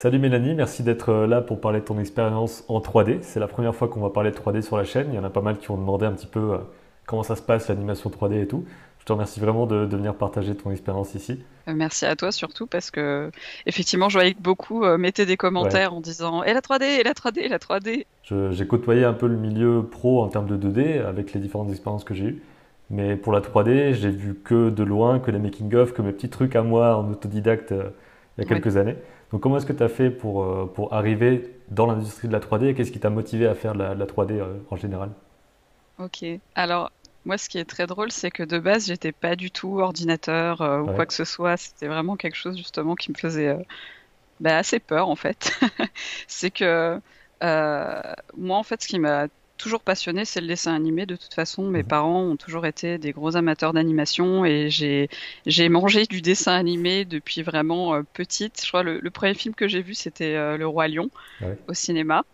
Salut Mélanie, merci d'être euh, là pour parler de ton expérience en 3D. C'est la première fois qu'on va parler de 3D sur la chaîne. Il y en a pas mal qui ont demandé un petit peu euh, comment ça se passe, l'animation 3D et tout. Je te remercie vraiment de, venir partager ton expérience ici. Euh, merci à toi surtout parce que effectivement, je voyais que beaucoup mettaient des commentaires en disant et la 3D, et la 3D, et la 3D. J'ai côtoyé un peu le milieu pro en termes de 2D avec les différentes expériences que j'ai eues. Mais pour la 3D, j'ai vu que de loin, que les making-of, que mes petits trucs à moi en autodidacte il y a quelques années. Donc comment est-ce que tu as fait pour, euh, pour arriver dans l'industrie de la 3D et qu'est-ce qui t'a motivé à faire de la, 3D euh, en général? Ok, alors moi ce qui est très drôle c'est que de base j'étais pas du tout ordinateur euh, ou quoi que ce soit, c'était vraiment quelque chose justement qui me faisait bah, assez peur en fait. c'est que moi en fait ce qui m'a toujours passionné, c'est le dessin animé. De toute façon, mes mhm. parents ont toujours été des gros amateurs d'animation et j'ai j'ai mangé du dessin animé depuis vraiment euh, petite. Je crois le, le premier film que j'ai vu c'était euh, Le Roi Lion au cinéma.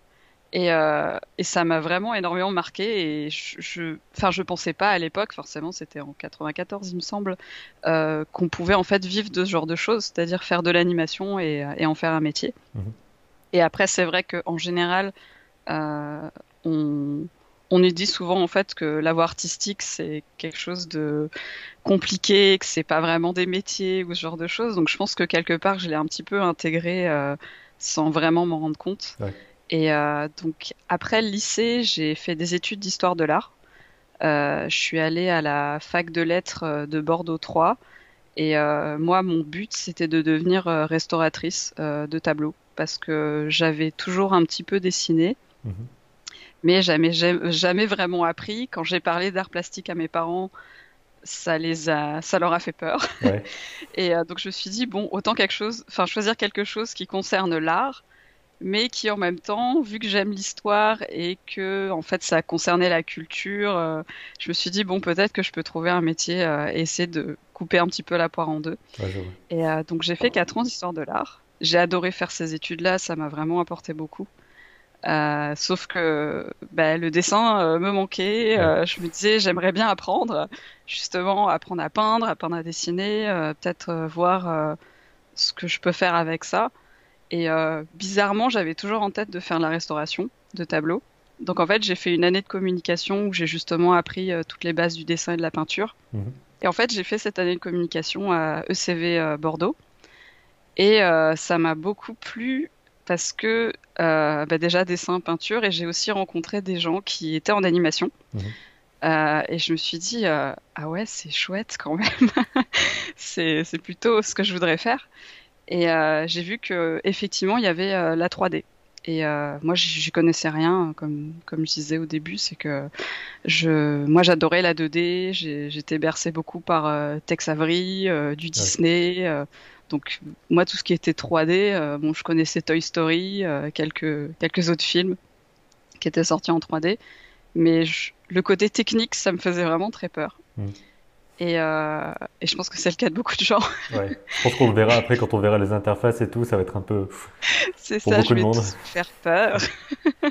Et, euh, et ça m'a vraiment énormément marqué et je, je, enfin, je pensais pas à l'époque, forcément, c'était en 94, il me semble, qu'on pouvait en fait vivre de ce genre de choses, c'est-à-dire faire de l'animation et, et, en faire un métier. Mhm. Et après, c'est vrai qu'en général, euh, on, on nous dit souvent en fait que la voie artistique c'est quelque chose de compliqué, que c'est pas vraiment des métiers ou ce genre de choses. Donc je pense que quelque part je l'ai un petit peu intégré euh, sans vraiment m'en rendre compte. Et euh, donc après le lycée, j'ai fait des études d'histoire de l'art. Euh, je suis allée à la fac de lettres de Bordeaux 3 et moi mon but c'était de devenir restauratrice de tableaux parce que j'avais toujours un petit peu dessiné. Mhm mais jamais, jamais vraiment appris. Quand j'ai parlé d'art plastique à mes parents, ça les a, ça leur a fait peur. et euh, donc je me suis dit bon, autant quelque chose, enfin choisir quelque chose qui concerne l'art, mais qui en même temps, vu que j'aime l'histoire et que en fait ça concernait la culture, euh, je me suis dit bon peut-être que je peux trouver un métier euh, et essayer de couper un petit peu la poire en deux. et donc j'ai fait quatre ans d'histoire de l'art. J'ai adoré faire ces études-là, ça m'a vraiment apporté beaucoup. Euh, sauf que bah, le dessin euh, me manquait. Euh, je me disais, j'aimerais bien apprendre, justement, apprendre à peindre, apprendre à dessiner, peut-être voir ce que je peux faire avec ça. Et bizarrement, j'avais toujours en tête de faire la restauration de tableaux. Donc en fait, j'ai fait une année de communication où j'ai justement appris toutes les bases du dessin et de la peinture. Mhm. Et en fait, j'ai fait cette année de communication à ECV Bordeaux. Et ça m'a beaucoup plu parce que euh, bah déjà dessin, peinture, et j'ai aussi rencontré des gens qui étaient en animation. Mhm. Euh, et je me suis dit, euh, ah ouais, c'est chouette quand même. c'est plutôt ce que je voudrais faire. Et euh, j'ai vu que effectivement, il y avait euh, la 3D. Et euh, moi, j'y connaissais rien, comme comme je disais au début, c'est que je, moi, j'adorais la 2D. J'étais bercée beaucoup par Tex Avery, du Disney. Donc moi, tout ce qui était 3D, euh, bon, je connaissais Toy Story, euh, quelques quelques autres films qui étaient sortis en 3D, mais le côté technique, ça me faisait vraiment très peur. Mm. Et, euh, et, je pense que c'est le cas de beaucoup de gens. Ouais. Je pense qu'on le verra après quand on verra les interfaces et tout, ça va être un peu. C'est ça, je vais monde. faire peur.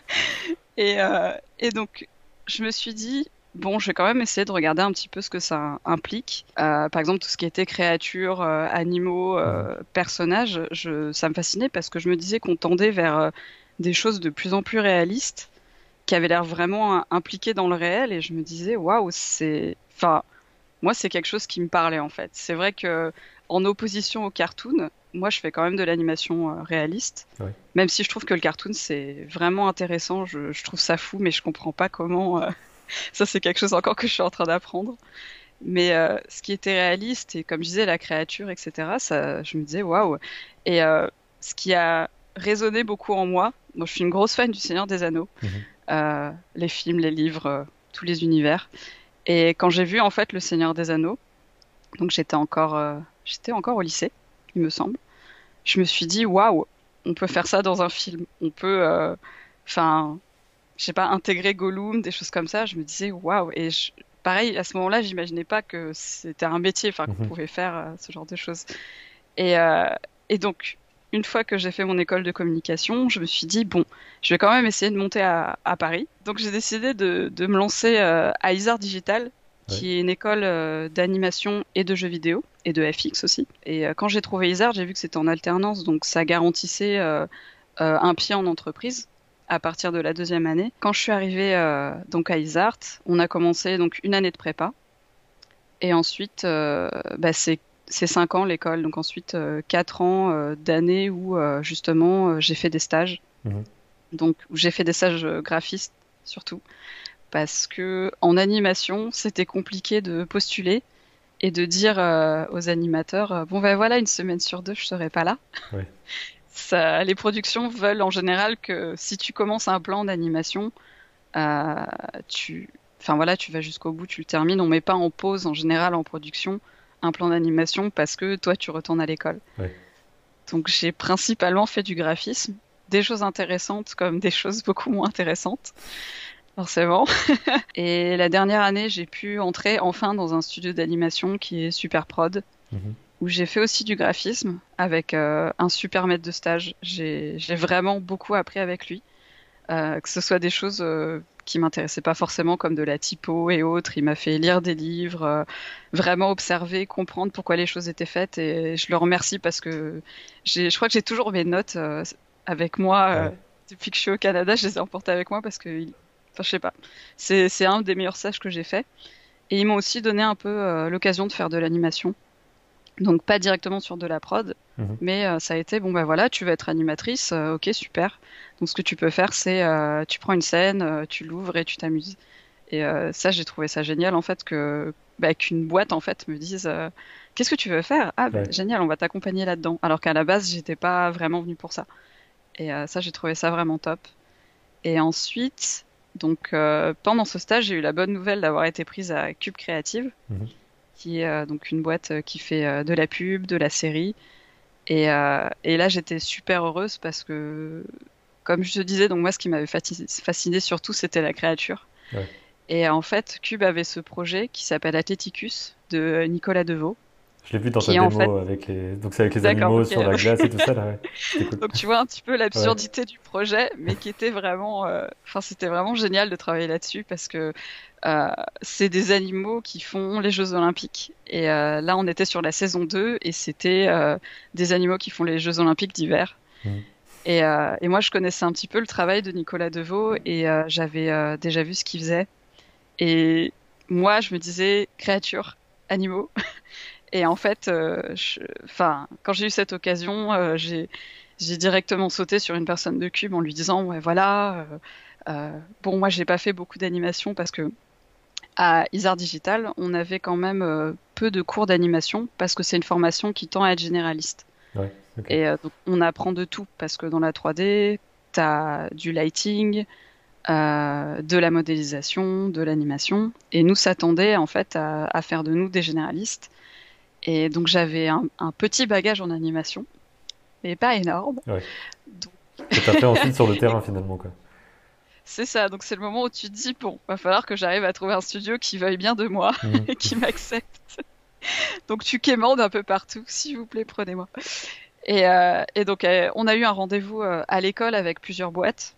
et, euh, et donc, je me suis dit, bon, je vais quand même essayer de regarder un petit peu ce que ça implique. Euh, par exemple, tout ce qui était créatures, euh, animaux, euh, personnages, je, ça me fascinait parce que je me disais qu'on tendait vers des choses de plus en plus réalistes, qui avaient l'air vraiment impliquées dans le réel, et je me disais, waouh, c'est, enfin, moi, c'est quelque chose qui me parlait en fait. C'est vrai que en opposition au cartoon, moi, je fais quand même de l'animation réaliste, même si je trouve que le cartoon c'est vraiment intéressant. Je, je, trouve ça fou, mais je comprends pas comment ça, c'est quelque chose encore que je suis en train d'apprendre. Mais euh, ce qui était réaliste, et comme je disais, la créature, etc., ça, je me disais, waouh. Et euh, ce qui a résonné beaucoup en moi, je suis une grosse fan du Seigneur des Anneaux, mhm. euh, les films, les livres, tous les univers. Et quand j'ai vu, en fait, le Seigneur des Anneaux, donc j'étais encore, j'étais encore au lycée, il me semble, je me suis dit, waouh, on peut faire ça dans un film. On peut, enfin, je sais pas, intégrer Gollum, des choses comme ça, je me disais waouh. Et pareil, à ce moment-là, j'imaginais pas que c'était un métier, enfin, qu'on mhm. pouvait faire euh, ce genre de choses. Et, euh, et donc, une fois que j'ai fait mon école de communication, je me suis dit bon, je vais quand même essayer de monter à, à Paris. Donc, j'ai décidé de, de, me lancer euh, à Isard Digital, qui est une école d'animation et de jeux vidéo et de FX aussi. Et quand j'ai trouvé Isard, j'ai vu que c'était en alternance, donc ça garantissait un pied en entreprise à partir de la deuxième année. Quand je suis arrivée donc à Isart, on a commencé donc une année de prépa. Et ensuite, bah, c'est c'est 5 ans l'école, donc ensuite 4 euh, ans euh, d'années où euh, justement j'ai fait des stages. Mhm. Donc j'ai fait des stages graphistes surtout parce que en animation c'était compliqué de postuler et de dire aux animateurs bon ben voilà une semaine sur deux je serai pas là. Ça, les productions veulent en général que si tu commences un plan d'animation, tu, enfin voilà, tu vas jusqu'au bout, tu le termines. On met pas en pause en général en production un plan d'animation parce que toi, tu retournes à l'école. Donc j'ai principalement fait du graphisme, des choses intéressantes comme des choses beaucoup moins intéressantes, forcément. et la dernière année, j'ai pu entrer enfin dans un studio d'animation qui est Super Prod, mhm. Où j'ai fait aussi du graphisme avec euh, un super maître de stage. J'ai vraiment beaucoup appris avec lui. Euh, que ce soit des choses euh, qui m'intéressaient pas forcément comme de la typo et autres. Il m'a fait lire des livres, euh, vraiment observer, comprendre pourquoi les choses étaient faites et je le remercie parce que je crois que j'ai toujours mes notes avec moi depuis que je suis au Canada. Je les ai emportées avec moi parce que, enfin, je sais pas, c'est un des meilleurs stages que j'ai fait. Et ils m'ont aussi donné un peu l'occasion de faire de l'animation. Donc pas directement sur de la prod, mhm. mais euh, ça a été bon bah voilà, tu veux être animatrice, euh, ok super. Donc ce que tu peux faire c'est euh, tu prends une scène, tu l'ouvres et tu t'amuses. Et ça j'ai trouvé ça génial en fait que bah, qu'une boîte en fait me dise qu'est-ce que tu veux faire? Ah bah, génial, on va t'accompagner là-dedans. Alors qu'à la base j'étais pas vraiment venue pour ça. Et ça j'ai trouvé ça vraiment top. Et ensuite donc pendant ce stage j'ai eu la bonne nouvelle d'avoir été prise à Cube Créative. Mhm qui est euh, donc une boîte euh, qui fait euh, de la pub, de la série. Et, et là, j'étais super heureuse parce que, comme je te disais, donc moi, ce qui m'avait fasciné surtout, c'était la créature. Et en fait, Cube avait ce projet qui s'appelle Athleticus de Nicolas Deveau. Je l'ai vu dans ta démo avec les, donc c'est avec les animaux sur la glace et tout ça là. Donc tu vois un petit peu l'absurdité du projet, mais qui était vraiment, enfin c'était vraiment génial de travailler là-dessus parce que euh, c'est des animaux qui font les Jeux Olympiques. Et euh, là, on était sur la saison 2 et c'était euh, des animaux qui font les Jeux Olympiques d'hiver. Mmh. Et, et, moi, je connaissais un petit peu le travail de Nicolas Deveau et j'avais déjà vu ce qu'il faisait. Et moi, je me disais créatures, animaux. Et en fait, enfin, quand j'ai eu cette occasion, j'ai directement sauté sur une personne de Cube en lui disant, ouais, voilà. bon, moi, j'ai pas fait beaucoup d'animation parce que à Isard Digital, on avait quand même euh, peu de cours d'animation parce que c'est une formation qui tend à être généraliste. Et euh, donc on apprend de tout parce que dans la 3D, tu as du lighting, euh, de la modélisation, de l'animation. Et nous s'attendait en fait à, faire de nous des généralistes. Et donc j'avais un, petit bagage en animation, mais pas énorme. Ouais. Donc... Que as fait ensuite sur le terrain finalement. Quoi. C'est ça, donc c'est le moment où tu te dis, bon, va falloir que j'arrive à trouver un studio qui veuille bien de moi mmh. et qui m'accepte. donc tu quémandes un peu partout, s'il vous plaît, prenez-moi. Et, euh, donc euh, on a eu un rendez-vous euh, à l'école avec plusieurs boîtes.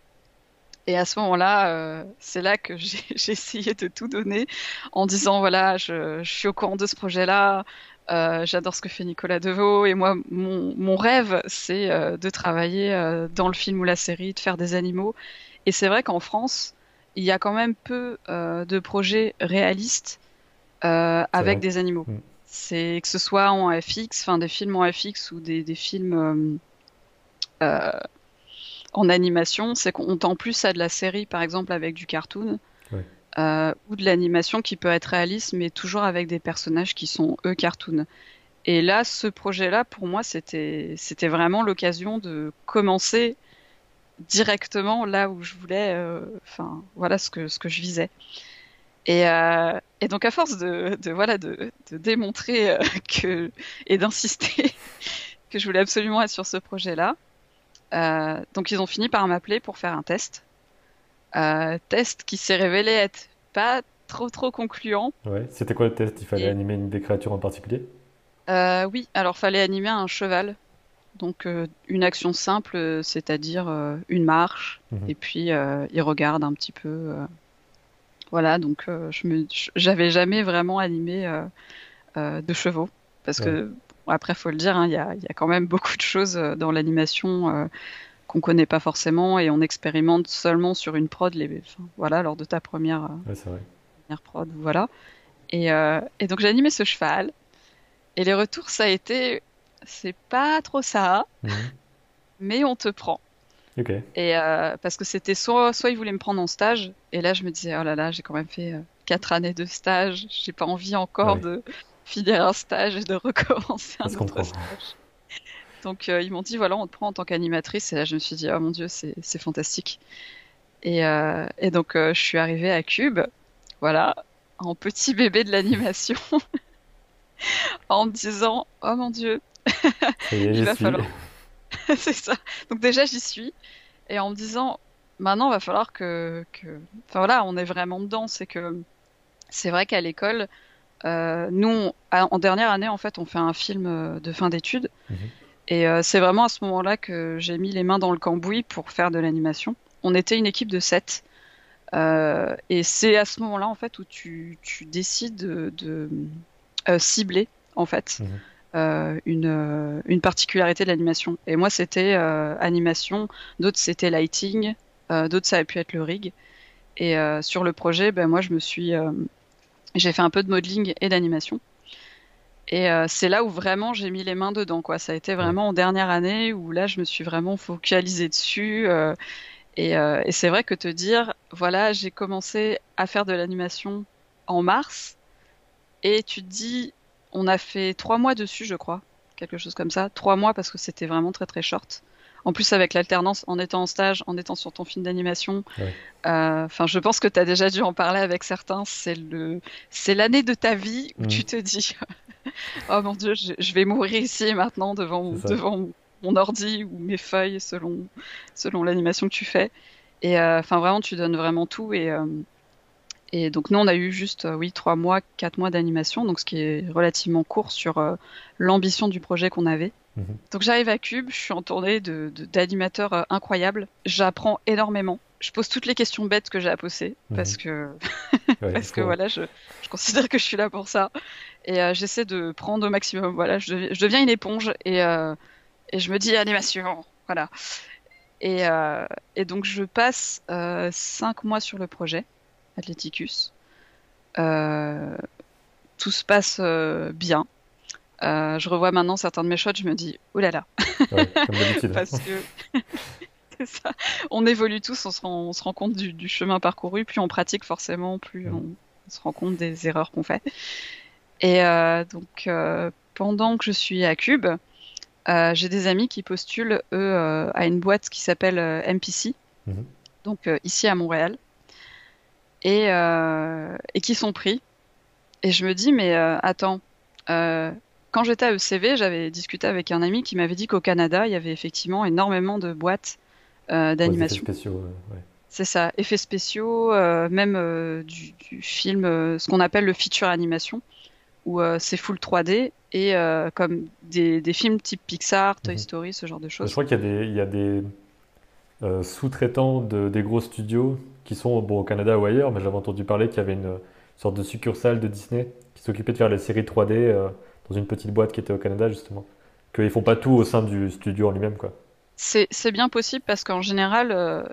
Et à ce moment-là, c'est là que j'ai essayé de tout donner en disant, voilà, je, suis au courant de ce projet-là, j'adore ce que fait Nicolas Deveau et moi mon, mon rêve c'est de travailler dans le film ou la série, de faire des animaux et c'est vrai qu'en France, il y a quand même peu euh, de projets réalistes euh, avec des animaux. Mm. C'est que ce soit en FX, enfin des films en FX ou des, des films euh, en animation, c'est qu'on tend plus à de la série, par exemple, avec du cartoon. Ou de l'animation qui peut être réaliste, mais toujours avec des personnages qui sont eux cartoon. Et là, ce projet-là, pour moi, c'était c'était vraiment l'occasion de commencer directement là où je voulais, euh, enfin voilà ce que ce que je visais. Et, euh, et donc à force de, de voilà de, de démontrer euh, que et d'insister que je voulais absolument être sur ce projet-là, donc ils ont fini par m'appeler pour faire un test, test qui s'est révélé être pas trop trop concluant. Ouais, c'était quoi le test? Il fallait animer une des créatures en particulier? Oui, alors fallait animer un cheval. Donc euh, une action simple, euh, c'est-à-dire euh, une marche, mhm. et puis il regarde un petit peu. voilà, donc je me, j'avais jamais vraiment animé de chevaux. Parce que après, faut le dire, hein, il y, a, y, a, quand même beaucoup de choses dans l'animation qu'on connaît pas forcément et on expérimente seulement sur une prod les, voilà lors de ta première, ouais, première prod voilà. Et, euh, et donc j'ai animé ce cheval. Et les retours ça a été c'est pas trop ça mhm. mais on te prend. Okay. et euh, parce que c'était soit soit ils voulaient me prendre en stage et là je me disais oh là là j'ai quand même fait euh, quatre années de stage j'ai pas envie encore de finir un stage et de recommencer un autre stage donc euh, ils m'ont dit voilà, on te prend en tant qu'animatrice. Et là, je me suis dit oh mon dieu, c'est fantastique. Et, euh, et donc euh, je suis arrivée à Cube, voilà, en petit bébé de l'animation, en me disant oh mon dieu, il va falloir. c'est ça. Donc déjà j'y suis, et en me disant maintenant il va falloir que, que... enfin voilà, on est vraiment dedans. C'est que c'est vrai qu'à l'école, nous, en dernière année, en fait, on fait un film de fin d'études. Mhm. Et euh, c'est vraiment à ce moment-là que j'ai mis les mains dans le cambouis pour faire de l'animation. On était une équipe de 7. Euh, et c'est à ce moment-là, en fait, où tu, tu décides de, de euh, cibler, en fait, mhm. une, une, particularité de l'animation. Et moi, c'était animation, d'autres, c'était lighting, d'autres, ça a pu être le rig. Et sur le projet, ben, moi, je me suis... j'ai fait un peu de modeling et d'animation. Et euh, c'est là où vraiment j'ai mis les mains dedans. Quoi. Ça a été vraiment en dernière année où là, je me suis vraiment focalisée dessus. Euh, et, euh, et c'est vrai que te dire, voilà, j'ai commencé à faire de l'animation en mars. Et tu te dis, on a fait trois mois dessus, je crois. Quelque chose comme ça. Trois mois parce que c'était vraiment très très short. En plus, avec l'alternance, en étant en stage, en étant sur ton film d'animation, enfin, je pense que tu as déjà dû en parler avec certains. C'est le, c'est l'année de ta vie où mmh. tu te dis, oh mon dieu, je, vais mourir ici maintenant devant, devant mon ordi ou mes feuilles selon, selon l'animation que tu fais. Et euh, vraiment, tu donnes vraiment tout. Et, euh, et donc, nous, on a eu juste, euh, oui, trois mois, quatre mois d'animation, donc ce qui est relativement court sur l'ambition du projet qu'on avait. Mhm. Donc, j'arrive à Cube, je suis en tournée d'animateurs de, incroyables. J'apprends énormément je pose toutes les questions bêtes que j'ai à poser mhm. parce que parce que voilà je, je, considère que je suis là pour ça et euh, j'essaie de prendre au maximum voilà je, je deviens une éponge et euh, et je me dis animation voilà et euh, et donc je passe euh, cinq mois sur le projet Athleticus euh, tout se passe bien. Je revois maintenant certains de mes shots je me dis oulala ouais, parce que ça. On évolue tous, on se rend, on se rend compte du, du, chemin parcouru, plus on pratique forcément, plus on, on se rend compte des erreurs qu'on fait. Et euh, donc, euh, pendant que je suis à Cube, euh, j'ai des amis qui postulent, eux, euh, à une boîte qui s'appelle euh, MPC, mhm. donc ici à Montréal, et, et qui sont pris. Et je me dis, mais attends, quand j'étais à ECV, j'avais discuté avec un ami qui m'avait dit qu'au Canada, il y avait effectivement énormément de boîtes euh, d'animation. C'est ça, effets spéciaux, euh, même euh, du, du, film, ce qu'on appelle le feature animation, où c'est full 3D et comme des, des, films type Pixar, Toy mhm. Story, ce genre de choses. Je crois qu'il y a des, il y a des sous-traitants de, des gros studios qui sont bon, au Canada ou ailleurs, mais j'avais entendu parler qu'il y avait une sorte de succursale de Disney qui s'occupait de faire les séries 3D dans une petite boîte qui était au Canada justement. Qu'ils font pas tout au sein du studio en lui-même quoi. C'est bien possible parce qu'en général, euh,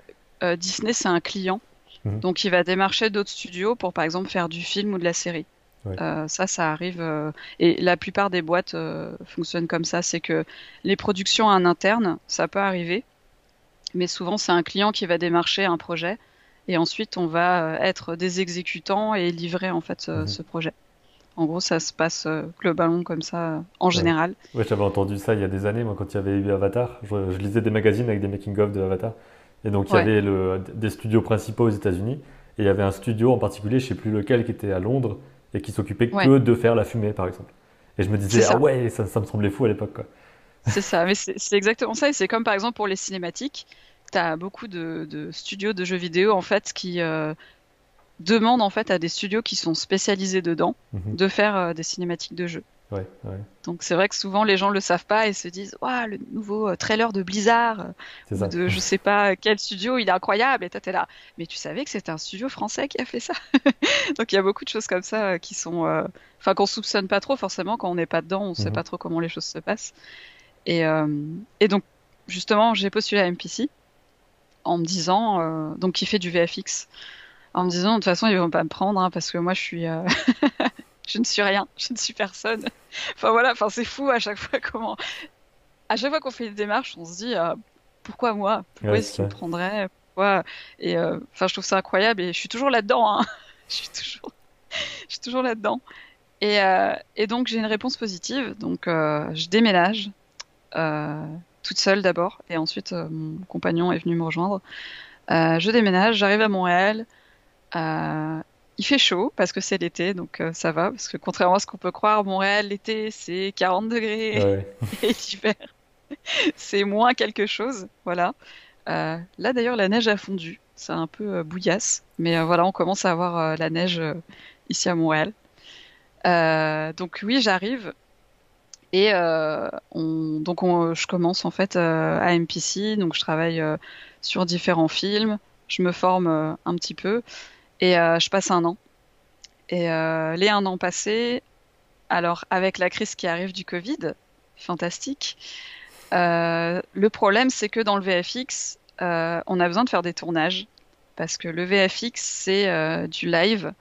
euh, Disney, c'est un client. Mhm. Donc, il va démarcher d'autres studios pour, par exemple, faire du film ou de la série. Euh, ça, ça arrive. Euh, et la plupart des boîtes euh, fonctionnent comme ça. C'est que les productions en interne, ça peut arriver. Mais souvent, c'est un client qui va démarcher un projet. Et ensuite, on va être des exécutants et livrer, en fait, mhm. ce projet. En gros, ça se passe euh, globalement comme ça, euh, en général. Oui, j'avais entendu ça il y a des années, moi, quand il y avait eu Avatar. Je, lisais des magazines avec des making-of de Avatar. Et donc, il y avait le, des studios principaux aux États-Unis. Et il y avait un studio en particulier, je ne sais plus lequel, qui était à Londres et qui s'occupait que de faire la fumée, par exemple. Et je me disais, ah ouais, ça, ça, me semblait fou à l'époque. C'est ça, mais c'est exactement ça. Et c'est comme, par exemple, pour les cinématiques. Tu as beaucoup de, de, studios de jeux vidéo, en fait, qui, euh, demande en fait à des studios qui sont spécialisés dedans mhm. de faire euh, des cinématiques de jeu. Ouais, ouais. Donc c'est vrai que souvent les gens le savent pas et se disent waouh le nouveau euh, trailer de Blizzard ou ça. de je sais pas quel studio il est incroyable et toi t'es là mais tu savais que c'était un studio français qui a fait ça? Donc il y a beaucoup de choses comme ça qui sont euh, enfin qu'on soupçonne pas trop forcément quand on n'est pas dedans on sait Mhm. pas trop comment les choses se passent et euh, et donc justement j'ai postulé à MPC en me disant euh, donc qui fait du VFX en me disant de toute façon ils vont pas me prendre hein, parce que moi je suis euh, je ne suis rien je ne suis personne Enfin voilà, enfin c'est fou à chaque fois comment. À chaque fois qu'on fait des démarches, on se dit euh, pourquoi moi? Pourquoi Ouais, est-ce qu'ils me prendraient Pourquoi? Et enfin, je trouve ça incroyable et je suis toujours là-dedans. Hein. Je suis toujours, je suis toujours là-dedans. Et, et donc j'ai une réponse positive. Donc je déménage toute seule d'abord et ensuite euh, mon compagnon est venu me rejoindre. Euh, je déménage, j'arrive à Montréal. Euh, il fait chaud parce que c'est l'été, donc ça va. Parce que contrairement à ce qu'on peut croire, Montréal, l'été, c'est 40 degrés Ouais, et l'hiver, c'est moins quelque chose. Voilà. Euh, là d'ailleurs, la neige a fondu. C'est un peu euh, bouillasse. Mais euh, voilà, on commence à avoir la neige ici à Montréal. Donc oui, j'arrive. Et euh, on, donc on- je commence en fait euh, à MPC, donc je travaille euh, sur différents films, je me forme un petit peu et je passe un an. Et les un an passés, alors avec la crise qui arrive du Covid, fantastique. le problème c'est que dans le VFX, on a besoin de faire des tournages parce que le VFX c'est du live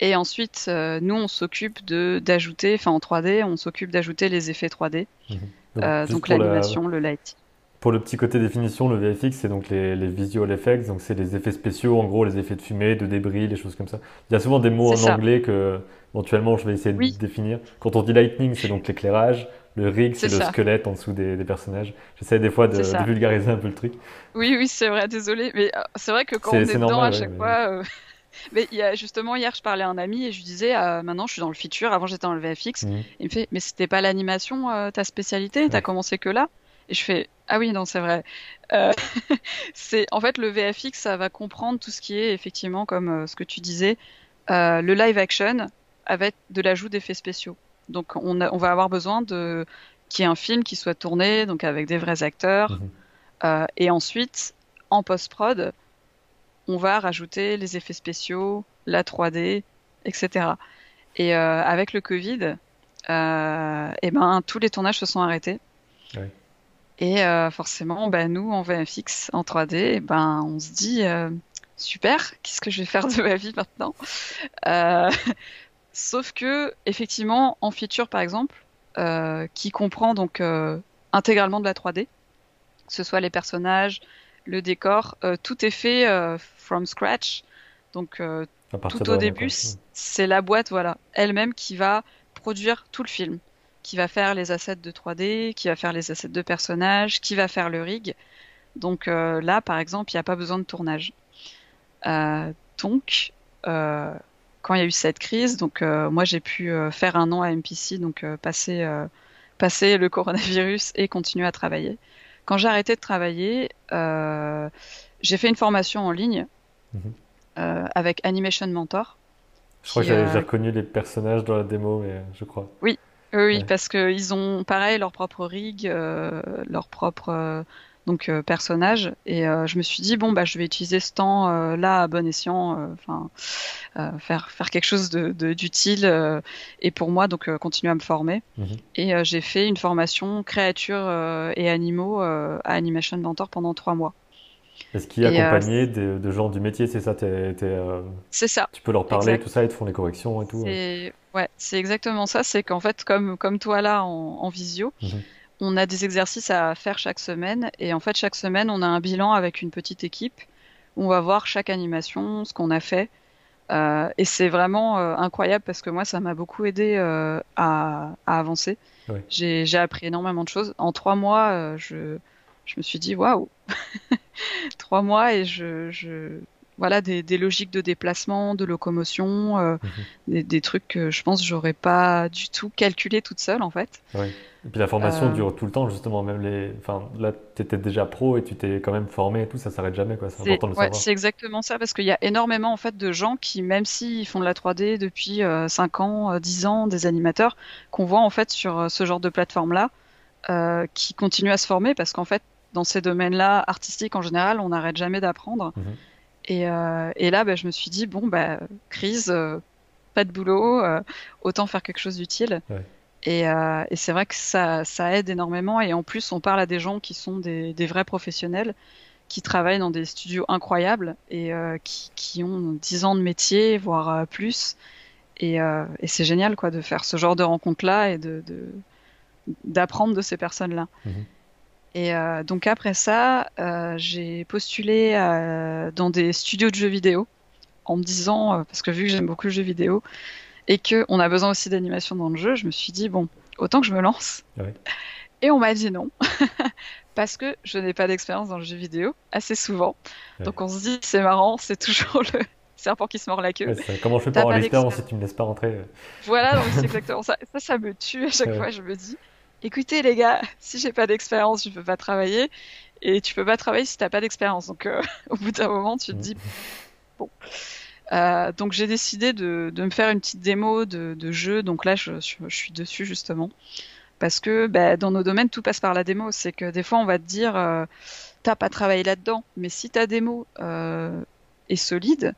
et ensuite, euh, nous, on s'occupe de d'ajouter, enfin en 3D, on s'occupe d'ajouter les effets 3D, mhm. Donc, euh, donc la- l'animation, le light. Pour le petit côté définition, le VFX, c'est donc les, les visual effects, donc c'est les effets spéciaux, en gros les effets de fumée, de débris, les choses comme ça. Il y a souvent des mots en ça. anglais que éventuellement je vais essayer Oui. de définir. Quand on dit lightning, c'est donc l'éclairage, le rig, c'est le ça. squelette en dessous des, des personnages. J'essaie des fois de, vulgariser un peu le truc. Oui, oui, c'est vrai, désolé, mais euh, c'est vrai que quand C'est- on est c'est dedans normal, à ouais, chaque mais- fois. euh, Mais y a, justement, hier, je parlais à un ami et je lui disais, euh, maintenant je suis dans le feature, avant j'étais dans le VFX. Mhm. Il me fait, mais c'était pas l'animation euh, ta spécialité, t'as Ouais. commencé que là? Et je fais, ah oui, non, c'est vrai. Euh, c'est, en fait, le VFX, ça va comprendre tout ce qui est, effectivement, comme ce que tu disais, le live action avec de l'ajout d'effets spéciaux. Donc, on, a- on va avoir besoin de, qu'il y ait un film qui soit tourné, donc avec des vrais acteurs. Euh, et ensuite, en post-prod, on va rajouter les effets spéciaux, la 3D, etc. Et euh, avec le Covid, euh, eh ben, tous les tournages se sont arrêtés. Ouais. Et euh, forcément, ben, nous, en VFX, en 3D, eh ben, on se dit, euh, super, qu'est-ce que je vais faire de ma vie maintenant? Sauf que, effectivement, en feature, par exemple, qui comprend donc intégralement de la 3D, que ce soit les personnages, le décor, euh, tout est fait euh, from scratch. Donc euh, tout au début, c'est la boîte, voilà, elle-même qui va produire tout le film, qui va faire les assets de 3D, qui va faire les assets de personnages, qui va faire le rig. Donc euh, là, par exemple, il n'y a pas besoin de tournage. Euh, donc, euh, quand il y a eu cette crise, donc moi j'ai pu faire un an à MPC, donc passer, passer le coronavirus et continuer à travailler. Quand j'ai arrêté de travailler, euh, j'ai fait une formation en ligne Mhm. euh, avec Animation Mentor. Je crois que qui, j'ai euh, j'ai reconnu les personnages dans la démo, mais je crois. Oui, oui, Ouais. parce que ils ont pareil leur propre rig, leur propre donc euh, personnage, et euh, je me suis dit bon bah je vais utiliser ce temps euh, là à bon escient, enfin faire faire quelque chose de de- d'utile et pour moi donc continuer à me former. Mhm. Et j'ai fait une formation créatures et animaux à Animation Mentor pendant trois mois. Est-ce qu'il est Et, euh, accompagné de, de gens du métier, c'est ça t'es- t'es, euh, C'est ça. Tu peux leur parler, Exact. tout ça, ils te font les corrections et tout. ouais. C'est ouais, c'est exactement ça. C'est qu'en fait, comme comme toi là en, en visio, Mhm. On a des exercices à faire chaque semaine et en fait chaque semaine on a un bilan avec une petite équipe où on va voir chaque animation, ce qu'on a fait. Euh, et c'est vraiment euh, incroyable parce que moi ça m'a beaucoup aidé euh, à, à avancer. Ouais. J'ai j'ai appris énormément de choses. En trois mois, je je me suis dit waouh, trois mois et je je voilà des, logiques de déplacement, de locomotion, euh, mhm. des, trucs que je pense j'aurais pas du tout calculé toute seule en fait. Oui. Et puis la formation euh. dure tout le temps justement, même les, enfin là tu étais déjà pro et tu t'es quand même formé et tout, ça s'arrête jamais quoi. C'est important de le ouais, C'est exactement ça parce qu'il y a énormément en fait de gens qui même s'ils font de la 3D depuis 5 euh, ans, 10 ans, des animateurs qu'on voit en fait sur ce genre de plateforme là, qui continuent à se former parce qu'en fait dans ces domaines-là artistiques en général, on n'arrête jamais d'apprendre. Mhm. Euh, et, là, bah, je me suis dit, bon, bah, crise, euh, pas de boulot, euh, autant faire quelque chose d'utile. Et, c'est vrai que ça, aide énormément. Et en plus, on parle à des gens qui sont des, vrais professionnels, qui travaillent dans des studios incroyables et qui, ont 10 ans de métier, voire plus. Et, c'est génial quoi, de faire ce genre de rencontres-là et d'apprendre de, ces personnes-là. Mhm. Et euh, donc après ça, euh, j'ai postulé euh, dans des studios de jeux vidéo en me disant, parce que vu que j'aime beaucoup le jeu vidéo et qu'on a besoin aussi d'animation dans le jeu, je me suis dit, bon, autant que je me lance. Et on m'a dit non, parce que je n'ai pas d'expérience dans le jeu vidéo assez souvent. Donc on se dit, c'est marrant, c'est toujours le serpent qui se mord la queue. comment je fais pour avoir l'expérience si tu me laisses pas rentrer Voilà, donc c'est exactement ça. Ça, ça me tue à chaque fois, je me dis écoutez les gars, si j'ai pas d'expérience, je peux pas travailler. Et tu peux pas travailler si t'as pas d'expérience. Donc euh, au bout d'un moment, tu te dis bon. Euh, donc j'ai décidé de, me faire une petite démo de, jeu. Donc là, je, suis dessus justement parce que bah, dans nos domaines, tout passe par la démo. C'est que des fois, on va te dire euh, t'as pas travaillé là-dedans, mais si ta démo est solide,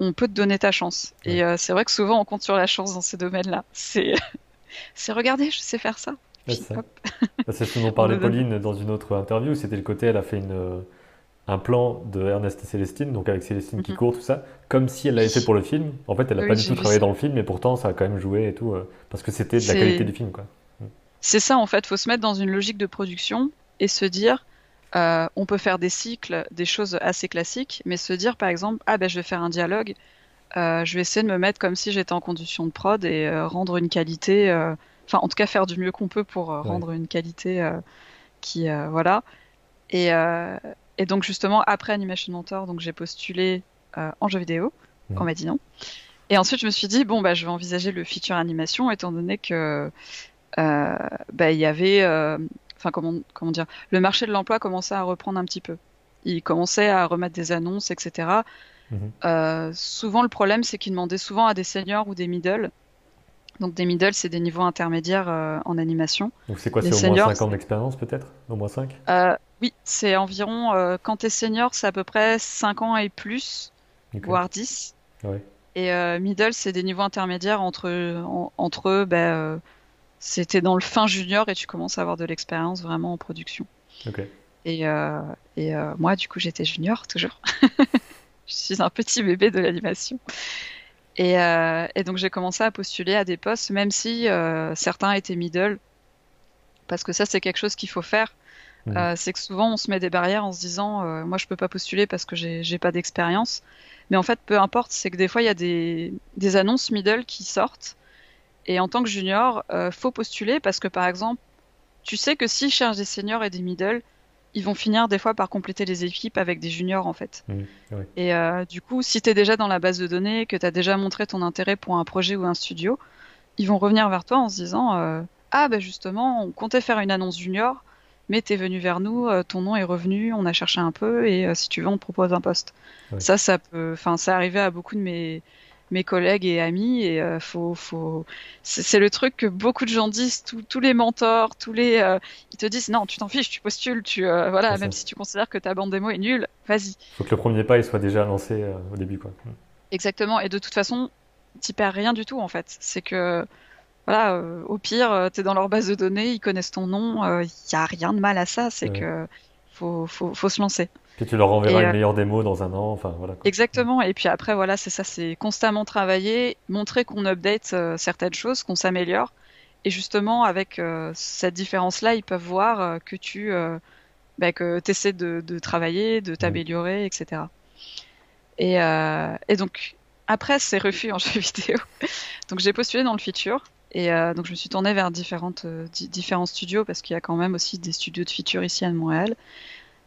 on peut te donner ta chance. Et c'est vrai que souvent, on compte sur la chance dans ces domaines-là. C'est c'est regardez, je sais faire ça. C'est ce dont parlait Pauline dans une autre interview. C'était le côté, elle a fait une, euh, un plan de Ernest et Célestine, donc avec Célestine qui mhm. court, tout ça, comme si elle l'avait fait pour le film. En fait, elle n'a pas du tout travaillé dans le film, mais pourtant, ça a quand même joué et tout, euh, parce que c'était de la qualité du film. quoi. Mm. C'est ça, en fait. faut se mettre dans une logique de production et se dire. Euh, on peut faire des cycles, des choses assez classiques, mais se dire par exemple, ah ben je vais faire un dialogue, je vais essayer de me mettre comme si j'étais en condition de prod et rendre une qualité enfin en tout cas faire du mieux qu'on peut pour euh, rendre une qualité euh, qui euh, voilà. Et, et, donc justement après Animation Mentor, donc j'ai postulé en jeu vidéo. On m'a dit non. Et ensuite je me suis dit bon bah je vais envisager le feature animation étant donné que bah, il y avait enfin comment comment dire le marché de l'emploi commençait à reprendre un petit peu. Il commençait à remettre des annonces etc. Mhm. souvent le problème c'est qu'ils demandaient souvent à des seniors ou des middle donc des middle, c'est des niveaux intermédiaires euh, en animation. Donc c'est quoi C'est au moins 5 ans d'expérience peut-être? Au moins 5 euh, Oui, c'est environ, euh, quand tu es senior, c'est à peu près 5 ans et plus, voire 10. Ouais. Et middle, c'est des niveaux intermédiaires entre, entre eux, ben, c'était dans le fin junior et tu commences à avoir de l'expérience vraiment en production. Et, et moi, du coup, j'étais junior toujours. Je suis un petit bébé de l'animation. Euh, et, donc j'ai commencé à postuler à des postes, même si euh, certains étaient middle, parce que ça c'est quelque chose qu'il faut faire. Mmh. Euh, c'est que souvent on se met des barrières en se disant moi je peux pas postuler parce que j'ai pas d'expérience. Mais en fait peu importe, c'est que des fois il y a des, des, annonces middle qui sortent et en tant que junior faut postuler parce que par exemple tu sais que s'ils cherchent des seniors et des middle, ils vont finir des fois par compléter les équipes avec des juniors en fait. Mmh, et euh, du coup, si tu es déjà dans la base de données, que tu as déjà montré ton intérêt pour un projet ou un studio, ils vont revenir vers toi en se disant euh, Ah, ben justement, on comptait faire une annonce junior, mais tu es venu vers nous, euh, ton nom est revenu, on a cherché un peu, et si tu veux, on te propose un poste. Ça, ça peut. Enfin, ça arrivait à beaucoup de mes mes collègues et amis et euh, faut, faut... c'est le truc que beaucoup de gens disent tous les mentors tous les euh, ils te disent non tu t'en fiches tu postules tu euh, voilà même si tu considères que ta bande démo est nulle vas-y. Faut que le premier pas il soit déjà lancé au début quoi. Exactement et de toute façon t'y perds rien du tout en fait. C'est que voilà au pire tu es dans leur base de données ils connaissent ton nom il y a rien de mal à ça c'est que faut, faut, faut se lancer puis tu leur enverras une euh, meilleure démo dans un an, enfin voilà. Exactement. Et puis après, voilà, c'est ça, c'est constamment travailler, montrer qu'on update euh, certaines choses, qu'on s'améliore. Et justement, avec euh, cette différence-là, ils peuvent voir que tu bah, que essaies de, de, travailler, de t'améliorer, etc. Et, et, donc, après ces refus en jeu vidéo, donc j'ai postulé dans le feature. Et donc je me suis tournée vers différentes, différents studios parce qu'il y a quand même aussi des studios de feature ici à Montréal.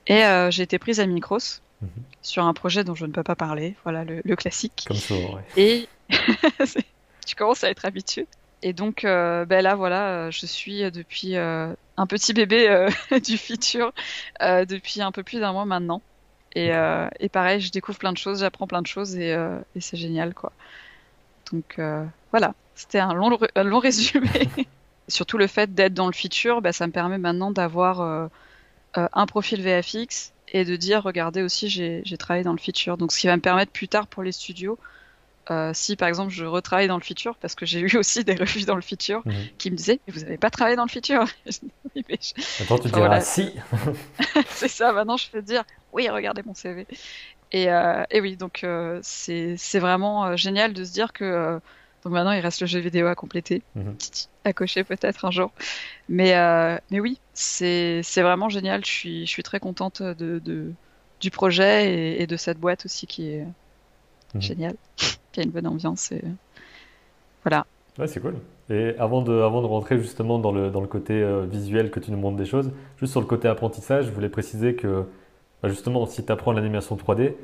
Et euh, j'ai été prise à Micros. sur un projet dont je ne peux pas parler. Voilà le, classique. Comme souvent, Et tu commences à être habitué. Et donc, euh, ben là, voilà, je suis depuis euh, un petit bébé euh, du futur depuis un peu plus d'un mois maintenant. Et, et, pareil, je découvre plein de choses, j'apprends plein de choses et, et c'est génial, quoi. Donc voilà, c'était un long, un long résumé. Surtout le fait d'être dans le futur, ben, ça me permet maintenant d'avoir un profil VFX et de dire, regardez aussi, j'ai travaillé dans le feature. Donc, ce qui va me permettre plus tard pour les studios, euh, si par exemple je retravaille dans le futur, parce que j'ai eu aussi des revues dans le futur mhm. qui me disaient, vous n'avez pas travaillé dans le futur Attends, tu diras si. c'est ça, maintenant je peux dire, oui, regardez mon CV. Et, euh, et oui, donc euh, c'est vraiment génial de se dire que donc maintenant il reste le jeu vidéo à compléter, mhm. à cocher peut-être un jour. Mais, mais oui, c'est vraiment génial. Je suis, je suis très contente de, de du projet et, et, de cette boîte aussi qui est mhm. géniale y a une bonne ambiance. Et... Voilà. Ouais, c'est cool. Et avant de, avant de rentrer justement dans le, dans le côté euh, visuel que tu nous montres des choses, juste sur le côté apprentissage, je voulais préciser que bah, justement, si tu apprends l'animation 3D, tu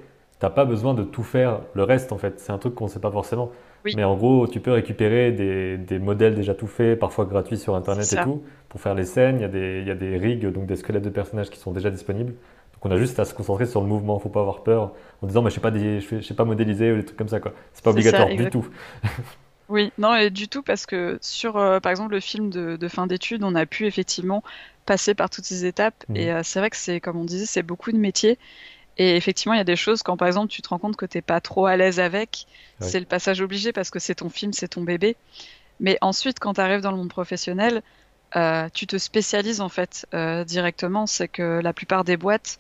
n'as pas besoin de tout faire le reste en fait. C'est un truc qu'on ne sait pas forcément. Mais en gros, tu peux récupérer des, des, modèles déjà tout faits, parfois gratuits sur Internet et tout, pour faire les scènes. Il y, a des, il y a des rigs, donc des squelettes de personnages qui sont déjà disponibles. On a juste à se concentrer sur le mouvement, faut pas avoir peur en disant mais je sais pas je sais pas modéliser ou des trucs comme ça quoi. C'est pas obligatoire du tout. oui, non et du tout parce que sur euh, par exemple le film de, fin d'études, on a pu effectivement passer par toutes ces étapes mhm. et euh, c'est vrai que c'est comme on disait, c'est beaucoup de métiers. Et effectivement, il y a des choses quand par exemple tu te rends compte que t'es pas trop à l'aise avec, c'est le passage obligé parce que c'est ton film, c'est ton bébé. Mais ensuite, quand tu arrives dans le monde professionnel, euh, tu te spécialises en fait directement. C'est que la plupart des boîtes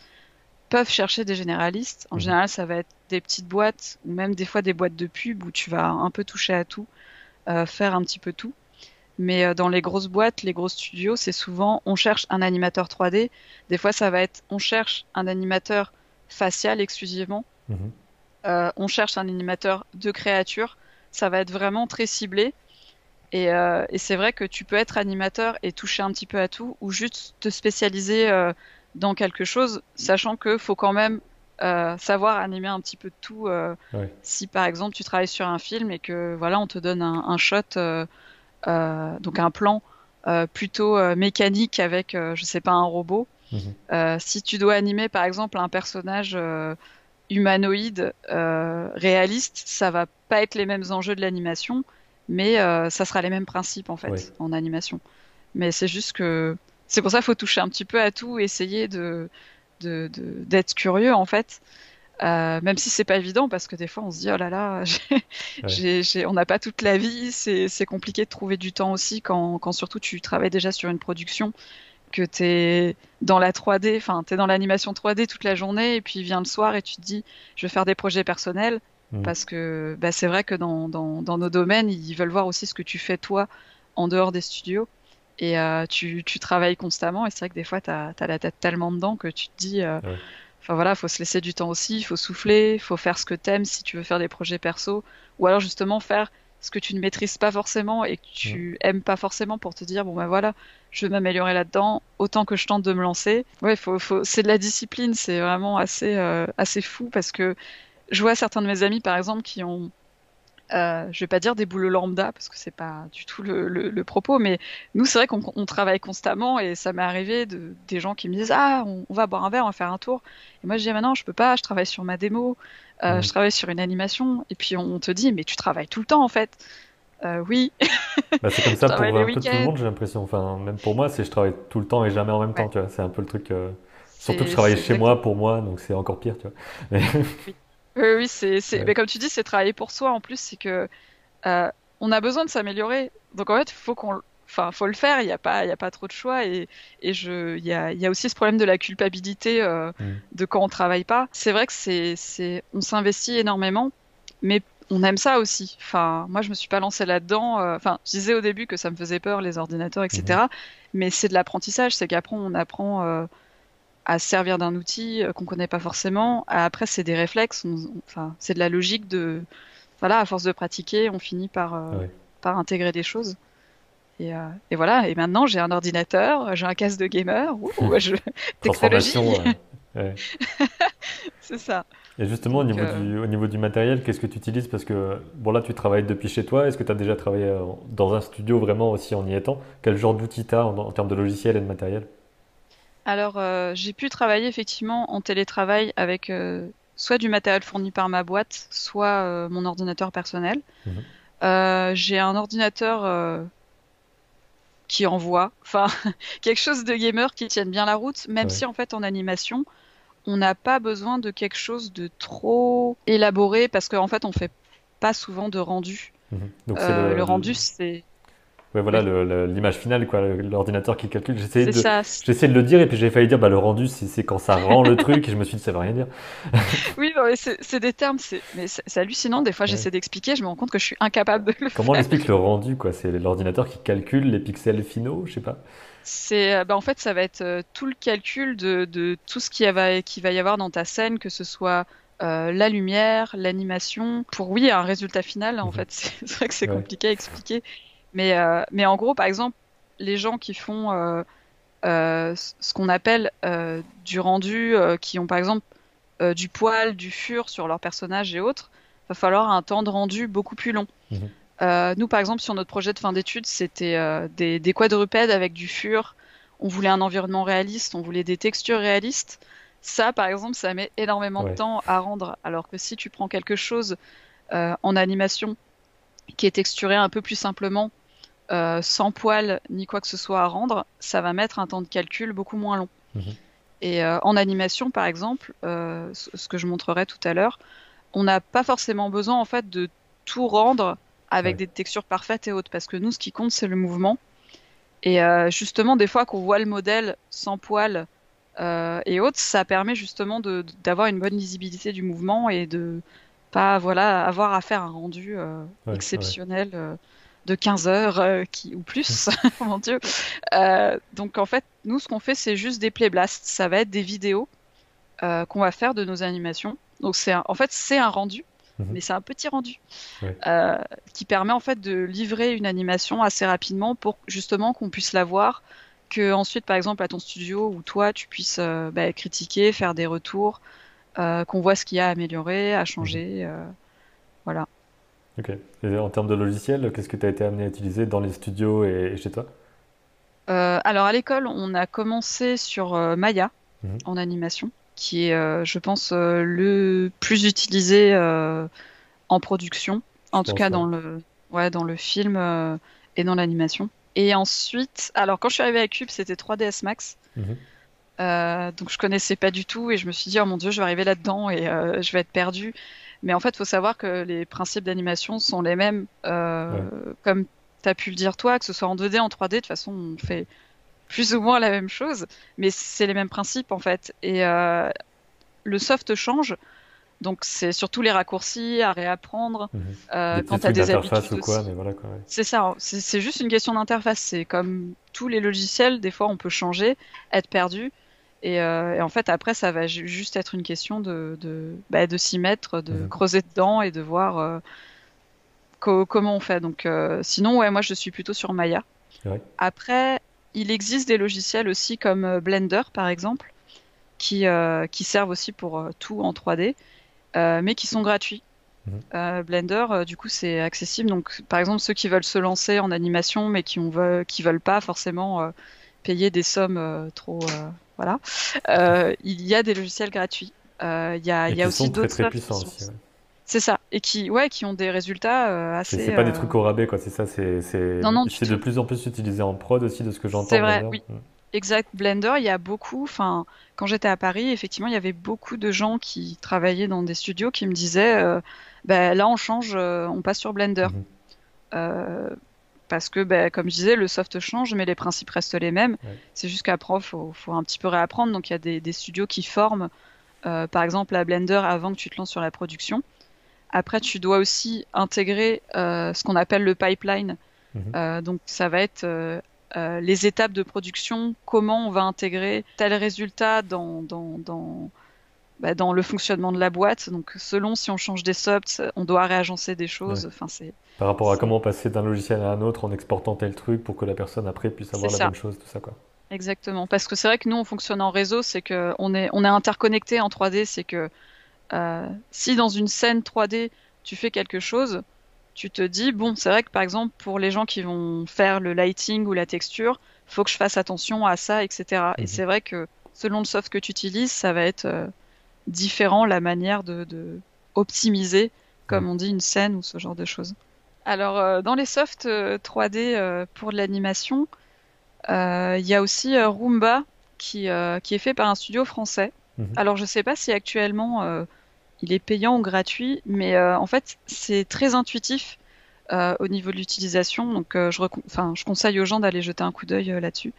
peuvent chercher des généralistes. En mhm. général, ça va être des petites boîtes ou même des fois des boîtes de pub où tu vas un peu toucher à tout, euh, faire un petit peu tout. Mais euh, dans les grosses boîtes, les gros studios, c'est souvent on cherche un animateur 3D. Des fois, ça va être on cherche un animateur facial exclusivement. Mhm. Euh, on cherche un animateur de créature. Ça va être vraiment très ciblé. Et, et c'est vrai que tu peux être animateur et toucher un petit peu à tout, ou juste te spécialiser dans quelque chose, sachant que faut quand même euh, savoir animer un petit peu de tout. Euh, si par exemple tu travailles sur un film et que voilà on te donne un, shot, euh, donc un plan plutôt mécanique avec je sais pas un robot. Mhm. si tu dois animer par exemple un personnage humanoïde réaliste, ça va pas être les mêmes enjeux de l'animation, mais ça sera les mêmes principes en fait en animation. Mais c'est juste que c'est pour ça qu'il faut toucher un petit peu à tout, essayer de d'être curieux en fait. Euh, même si c'est pas évident parce que des fois on se dit oh là là, on n'a pas toute la vie, c'est compliqué de trouver du temps aussi quand, quand, surtout tu travailles déjà sur une production, que tu es dans la 3D, enfin tu es dans l'animation 3D toute la journée et puis vient le soir et tu te dis je vais faire des projets personnels. Mmh. parce que bah, c'est vrai que dans, dans, dans, nos domaines ils veulent voir aussi ce que tu fais toi en dehors des studios. Et euh, tu, tu, travailles constamment et c'est vrai que des fois tu as, la tête tellement dedans que tu te dis euh, enfin voilà faut se laisser du temps aussi il faut souffler il faut faire ce que t'aimes si tu veux faire des projets perso. Ou alors justement faire ce que tu ne maîtrises pas forcément et que tu aimes pas forcément pour te dire bon ben voilà je veux m'améliorer là-dedans autant que je tente de me lancer. Ouais faut, faut c'est de la discipline c'est vraiment assez euh, assez fou parce que je vois certains de mes amis par exemple qui ont euh, je vais pas dire des boulots lambda parce que c'est pas du tout le, propos, mais nous c'est vrai qu'on travaille constamment et ça m'est arrivé de des gens qui me disent ah on, va boire un verre, on va faire un tour. Et moi je dis ah, maintenant je peux pas, je travaille sur ma démo, euh, je travaille sur une animation et puis on, te dit mais tu travailles tout le temps en fait. Euh, oui. Bah, c'est comme ça pour un peu tout le monde j'ai l'impression. Enfin même pour moi c'est je travaille tout le temps et jamais en même temps. Tu vois, c'est un peu le truc. Surtout que je travaille chez moi pour moi donc c'est encore pire tu vois. Oui, oui, c'est, c'est... Mais comme tu dis, c'est travailler pour soi. En plus, c'est que euh, on a besoin de s'améliorer. Donc en fait, faut qu'on, enfin, faut le faire. Il n'y a pas, il y a pas trop de choix. Et, et je, il y a, y a aussi ce problème de la culpabilité euh, mm. de quand on travaille pas. C'est vrai que c'est, c'est, on s'investit énormément, mais on aime ça aussi. Enfin, moi, je me suis pas lancée là-dedans. Euh, enfin, je disais au début que ça me faisait peur, les ordinateurs, etc. Mm-hmm. Mais c'est de l'apprentissage. C'est qu'après, on apprend euh, à servir d'un outil euh, qu'on connaît pas forcément. Après, c'est des réflexes, enfin, c'est de la logique de, voilà, à force de pratiquer, on finit par, euh, par intégrer des choses. Et, euh, et, voilà. Et maintenant, j'ai un ordinateur, j'ai un casque de gamer. Ouh, je... Technologie. c'est ça. Et justement, au, niveau du, au niveau du matériel, qu'est-ce que tu utilises? Parce que, bon, là, tu travailles depuis chez toi. Est-ce que tu as déjà travaillé dans un studio vraiment aussi en y étant? Quel genre d'outils tu as en, termes de logiciel et de matériel? Alors, j'ai pu travailler effectivement en télétravail avec soit du matériel fourni par ma boîte, soit mon ordinateur personnel. Mhm. j'ai un ordinateur qui envoie, enfin quelque chose de gamer qui tienne bien la route, même si en fait en animation, on n'a pas besoin de quelque chose de trop élaboré parce qu'en fait on fait pas souvent de rendu. Mhm. Donc euh, le, rendu c'est Ouais, voilà l'image finale, quoi, l'ordinateur qui calcule. J'essayais de, de le dire et puis j'ai failli dire bah, le rendu, c'est quand ça rend le truc et je me suis dit ça veut rien dire. oui, c'est des termes, mais c'est hallucinant. Des fois, j'essaie d'expliquer, je me rends compte que je suis incapable de le Comment on explique le rendu quoi? C'est l'ordinateur qui calcule les pixels finaux, je sais pas. C'est, euh, bah, en fait, ça va être euh, tout le calcul de, de tout ce qu'il va, qui va y avoir dans ta scène, que ce soit euh, la lumière, l'animation, pour oui un résultat final. En mhm. fait, c'est vrai que c'est compliqué à expliquer. Mais, euh, mais en gros, par exemple, les gens qui font euh, euh, ce qu'on appelle du rendu, qui ont par exemple du poil, du fur sur leur personnage et autres, va falloir un temps de rendu beaucoup plus long. Mhm. nous, par exemple, sur notre projet de fin d'études, c'était des, des, quadrupèdes avec du fur. On voulait un environnement réaliste, on voulait des textures réalistes. Ça, par exemple, ça met énormément de temps à rendre. Alors que si tu prends quelque chose en animation qui est texturé un peu plus simplement, euh, sans poil ni quoi que ce soit à rendre, ça va mettre un temps de calcul beaucoup moins long. Mhm. Et euh, en animation, par exemple, euh, ce que je montrerai tout à l'heure, on n'a pas forcément besoin en fait de tout rendre avec des textures parfaites et autres, parce que nous, ce qui compte, c'est le mouvement. Et justement, des fois qu'on voit le modèle sans poil et autres, ça permet justement d'avoir une bonne lisibilité du mouvement et de pas voilà avoir à faire un rendu exceptionnel de 15 heures euh, qui, ou plus, mon Dieu. Euh, donc en fait, nous, ce qu'on fait, c'est juste des playblasts. Ça va être des vidéos euh, qu'on va faire de nos animations. Donc c'est en fait, c'est un rendu, mhm. mais c'est un petit rendu qui permet en fait de livrer une animation assez rapidement pour justement qu'on puisse la voir, que ensuite, par exemple, à ton studio ou toi, tu puisses bah, critiquer, faire des retours, qu'on voit ce qu'il y a à améliorer, à changer. Mhm. voilà. Ok. Et en termes de logiciel, qu'est-ce que tu as été amené à utiliser dans les studios et, chez toi? Euh, Alors à l'école, on a commencé sur euh, Maya mhm. en animation, qui est, euh, je pense, le plus utilisé en production, en tout cas dans le, ouais, dans le film et dans l'animation. Et ensuite, alors quand je suis arrivée à Cube, c'était 3ds Max. Mhm. donc je connaissais pas du tout et je me suis dit oh mon dieu je vais arriver là-dedans et je vais être perdue mais en fait, il faut savoir que les principes d'animation sont les mêmes, euh, comme tu as pu le dire toi, que ce soit en 2D, en 3D, de toute façon, on fait plus ou moins la même chose, mais c'est les mêmes principes en fait. Et euh, le soft change, donc c'est surtout les raccourcis à réapprendre mhm. euh, quand tu as des habitudes. Voilà, c'est ça, c'est juste une question d'interface. C'est comme tous les logiciels, des fois on peut changer, être perdu. Euh, et, en fait, après, ça va juste être une question de, de, bah, de s'y mettre, de creuser dedans et de voir euh, comment on fait. Donc, euh, sinon, ouais, moi, je suis plutôt sur Maya. Après, il existe des logiciels aussi comme Blender, par exemple, qui, qui servent aussi pour tout en 3D, mais qui sont gratuits. Mhm. Blender, du coup, c'est accessible. Donc, par exemple, ceux qui veulent se lancer en animation, mais qui ne qui veulent pas forcément payer des sommes trop voilà. Euh, il y a des logiciels gratuits. Euh, il y a, y a aussi d'autres. Très, très puissants aussi. C'est ça, et qui, ouais, qui ont des résultats euh, assez. C'est pas des trucs au rabais, quoi. C'est ça, c'est. C'est de plus en plus utilisé en prod aussi, de ce que j'entends. C'est vrai, oui. Exact. Blender, il y a beaucoup. Enfin, quand j'étais à Paris, effectivement, il y avait beaucoup de gens qui travaillaient dans des studios qui me disaient, ben, là, on change, on passe sur Blender. Mm-hmm parce que, bah, comme je disais, le soft change, mais les principes restent les mêmes. C'est juste qu'après, il faut, un petit peu réapprendre. Donc, il y a des, studios qui forment, euh, par exemple, la Blender avant que tu te lances sur la production. Après, tu dois aussi intégrer euh, ce qu'on appelle le pipeline. Mhm. Euh, donc, ça va être les étapes de production, comment on va intégrer tel résultat dans, dans, dans bah, dans le fonctionnement de la boîte. Donc, selon si on change des softs, on doit réagencer des choses. Enfin, c'est par rapport à comment passer d'un logiciel à un autre en exportant tel truc pour que la personne après puisse avoir la même chose, tout ça quoi. exactement. Parce que c'est vrai que nous, on fonctionne en réseau, c'est que on est, on est interconnecté en 3D, c'est que euh, si dans une scène 3D, tu fais quelque chose, tu te dis, bon, c'est vrai que par exemple, pour les gens qui vont faire le lighting ou la texture, faut que je fasse attention à ça, etc. Et mhm. c'est vrai que selon le soft que tu utilises, ça va être euh, différent la manière de, optimiser, comme mhm. on dit, une scène ou ce genre de choses. Alors, euh, dans les softs 3D pour l'animation, il y a aussi Roomba qui, qui est fait par un studio français. Mhm. Alors, je sais pas si actuellement il est payant ou gratuit, mais euh, en fait, c'est très intuitif euh, au niveau de l'utilisation. Donc, euh, je, je conseille aux gens d'aller jeter un coup d'œil là-dessus.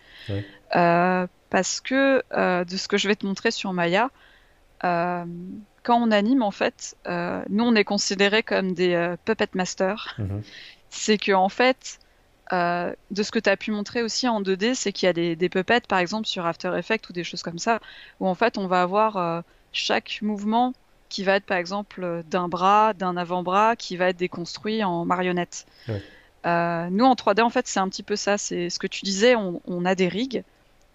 parce que de ce que je vais te montrer sur Maya, quand on anime, en fait, nous, on est considérés comme des puppet masters. Mhm. C'est que, en fait, de ce que tu as pu montrer aussi en 2D, c'est qu'il y a des, des, puppets, par exemple, sur After Effects ou des choses comme ça, où en fait, on va avoir chaque mouvement qui va être par exemple d'un bras, d'un avant-bras, qui va être déconstruit en marionnette. Euh, nous en 3D en fait c'est un petit peu ça, c'est ce que tu disais, on, a des rigs,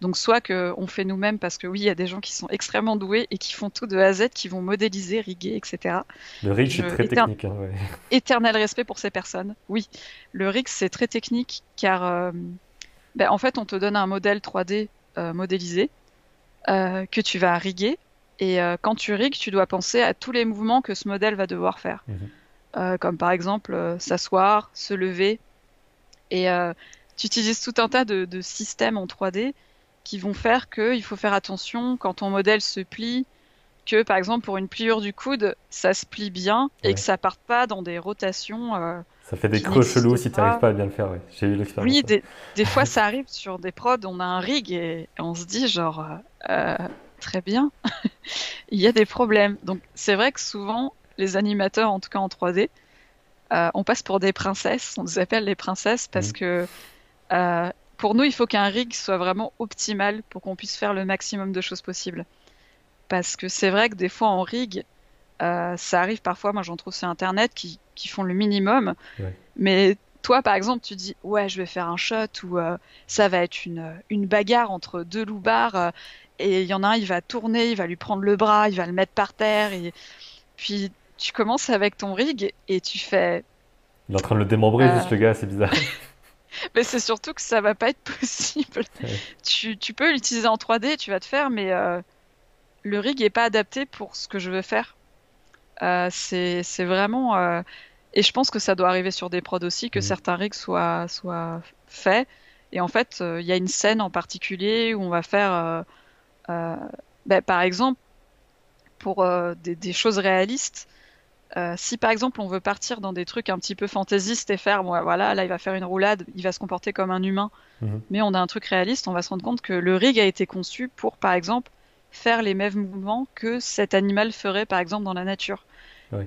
donc soit que on fait nous-mêmes parce que oui il y a des gens qui sont extrêmement doués et qui font tout de A à Z, qui vont modéliser, riguer, etc. Le rig c'est très technique. Hein, éternel respect pour ces personnes. Oui, le rig c'est très technique car euh, ben, en fait on te donne un modèle 3D euh, modélisé que tu vas riguer et euh, quand tu rigues, tu dois penser à tous les mouvements que ce modèle va devoir faire. Mhm. Euh, comme par exemple euh, s'asseoir, se lever. Et tu utilises tout un tas de, systèmes en 3D qui vont faire qu'il faut faire attention quand ton modèle se plie, que par exemple pour une pliure du coude, ça se plie bien et que ça parte pas dans des rotations. ça fait des creux chelous si tu n'arrives pas à bien le faire, oui. J'ai eu l'expérience. Oui, des, des, fois ça arrive sur des prods, on a un rig et on se dit genre très bien, il y a des problèmes. Donc c'est vrai que souvent, les animateurs, en tout cas en 3D, euh, on passe pour des princesses, on nous appelle les princesses parce mmh. que euh, pour nous, il faut qu'un rig soit vraiment optimal pour qu'on puisse faire le maximum de choses possibles. Parce que c'est vrai que des fois en rig, euh, ça arrive parfois, moi j'en trouve sur Internet, qui, font le minimum. Mais toi, par exemple, tu dis ouais, je vais faire un shot ou ça va être une, une bagarre entre deux loupards et il y en a un, il va tourner, il va lui prendre le bras, il va le mettre par terre, et puis tu commences avec ton rig et tu fais. Il est en train de le démembrer, euh. juste le gars, c'est bizarre. mais c'est surtout que ça va pas être possible. Tu, tu, peux l'utiliser en 3D, tu vas te faire, mais euh, le rig est pas adapté pour ce que je veux faire. Euh, c'est vraiment. Euh, et je pense que ça doit arriver sur des prods aussi, que mm. certains rigs soient, soient faits. Et en fait, il y a une scène en particulier où on va faire ben, par exemple, pour des, choses réalistes, euh, si par exemple on veut partir dans des trucs un petit peu fantaisistes et faire, voilà, là il va faire une roulade, il va se comporter comme un humain, mhm. mais on a un truc réaliste, on va se rendre compte que le rig a été conçu pour, par exemple, faire les mêmes mouvements que cet animal ferait, par exemple, dans la nature.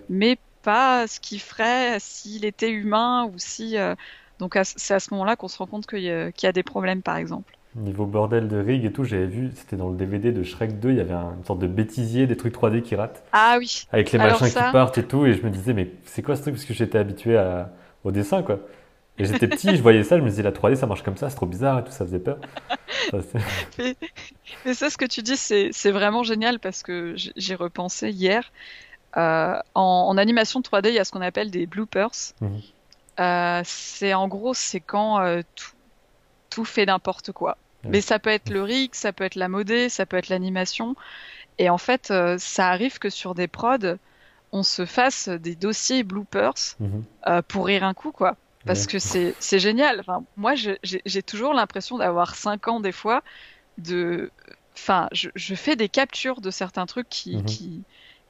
Mais pas ce qu'il ferait s'il était humain ou si. Donc c'est à ce moment-là qu'on se rend compte qu'il y, a des problèmes, par exemple. Niveau bordel de rig et tout, j'avais vu, c'était dans le DVD de Shrek 2, il y avait une sorte de bêtisier, des trucs 3D qui ratent. Ah oui. Avec les machins qui partent et tout, et je me disais, mais c'est quoi ce truc? Parce que j'étais habitué à... au dessin, quoi. Et j'étais petit, je voyais ça, je me disais, la 3D, ça marche comme ça, c'est trop bizarre et tout, ça faisait peur. mais, ça, ce que tu dis, c'est vraiment génial parce que j'ai repensé hier. Euh, en, animation 3D, il y a ce qu'on appelle des bloopers. Mhm. Euh, c'est en gros, c'est quand euh, tout, tout fait n'importe quoi. Mais ça peut être le rig, ça peut être la modée, ça peut être l'animation. Et en fait, euh, ça arrive que sur des prods, on se fasse des dossiers bloopers mhm. euh, pour rire un coup, quoi. Parce que c'est génial. Enfin, moi, j'ai toujours l'impression d'avoir 5 ans des fois. De... Enfin, je, je, fais des captures de certains trucs qui, mhm. qui,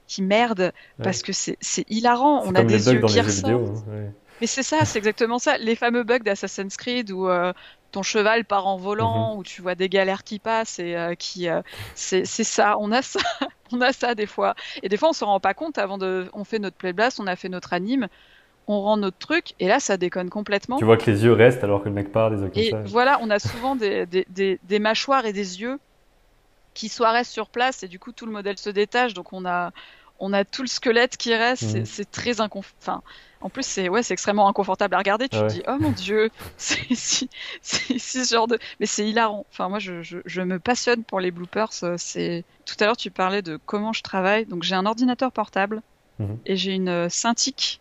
qui merdent parce que c'est hilarant. On a des yeux qui ressortent. Hein, Mais c'est ça, c'est exactement ça. Les fameux bugs d'Assassin's Creed où euh, ton cheval part en volant, mhm. ou tu vois des galères qui passent et euh, qui euh, c'est ça, on a ça, on a ça des fois. Et des fois on se rend pas compte avant de, on fait notre playblast, on a fait notre anime, on rend notre truc et là ça déconne complètement. Tu vois que les yeux restent alors que le mec part, des Et voilà, on a souvent des, des, des, mâchoires et des yeux qui soit restent sur place et du coup tout le modèle se détache, donc on a on a tout le squelette qui reste. C'est mhm. très inconfortable. en plus, c'est ouais, c'est extrêmement inconfortable à regarder. Tu te dis, oh mon dieu, c'est si, ce genre de. Mais c'est hilarant. Enfin, moi, je, je, me passionne pour les bloopers. C'est tout à l'heure, tu parlais de comment je travaille. Donc, j'ai un ordinateur portable mhm. et j'ai une Cintiq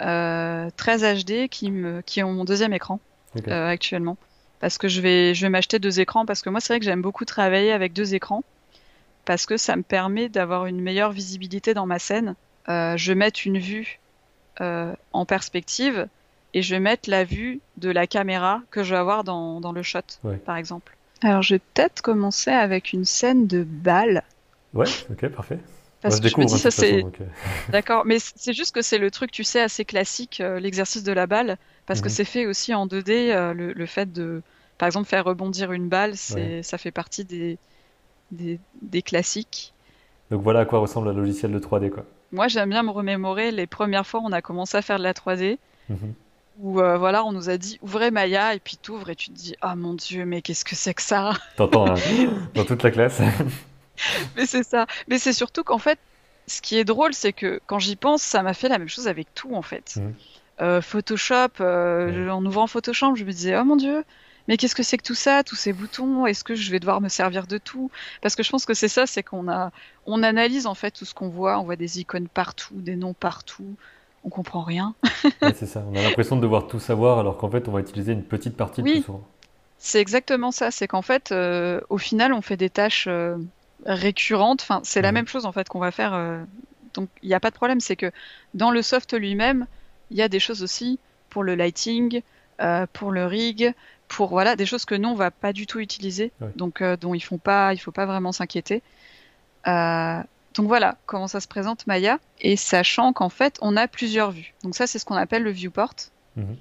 euh, 13 HD qui me qui ont mon deuxième écran euh, actuellement. Parce que je vais je vais m'acheter deux écrans parce que moi, c'est vrai que j'aime beaucoup travailler avec deux écrans parce que ça me permet d'avoir une meilleure visibilité dans ma scène. Euh, je vais mettre une vue euh, en perspective et je vais mettre la vue de la caméra que je vais avoir dans, dans le shot, par exemple. Alors je vais peut-être commencer avec une scène de balle. Ouais, ok, parfait. Parce que je me dis, ça c'est. Euh. D'accord, mais c'est juste que c'est le truc, tu sais, assez classique, l'exercice de la balle, parce que mhm. c'est fait aussi en 2D, le, fait de, par exemple, faire rebondir une balle, c'est, ça fait partie des, des, classiques. Donc voilà à quoi ressemble un logiciel de 3D quoi. Moi j'aime bien me remémorer les premières fois où on a commencé à faire de la 3D. Mhm. Où euh, voilà, on nous a dit ouvrez Maya et puis t'ouvres et tu te dis ah mon dieu mais qu'est-ce que c'est que ça? T'entends hein, dans toute la classe. mais c'est ça. Mais c'est surtout qu'en fait, ce qui est drôle, c'est que quand j'y pense, ça m'a fait la même chose avec tout en fait. Mhm. Euh, Photoshop, euh, en ouvrant Photoshop, je me disais oh mon dieu, mais qu'est-ce que c'est que tout ça, tous ces boutons? Est-ce que je vais devoir me servir de tout? Parce que je pense que c'est ça, c'est qu'on a, on analyse en fait tout ce qu'on voit. On voit des icônes partout, des noms partout. On comprend rien. c'est ça. On a l'impression de devoir tout savoir, alors qu'en fait, on va utiliser une petite partie de tout C'est exactement ça. C'est qu'en fait, euh, au final, on fait des tâches euh, récurrentes. Enfin, c'est la mhm. même chose en fait qu'on va faire. Euh, donc, il n'y a pas de problème. C'est que dans le soft lui-même, il y a des choses aussi pour le lighting, pour le rig, pour voilà des choses que nous on va pas du tout utiliser, donc euh, dont ils font pas, il faut pas vraiment s'inquiéter. Euh, donc voilà comment ça se présente Maya, et sachant qu'en fait on a plusieurs vues. Donc ça c'est ce qu'on appelle le viewport. Mhm.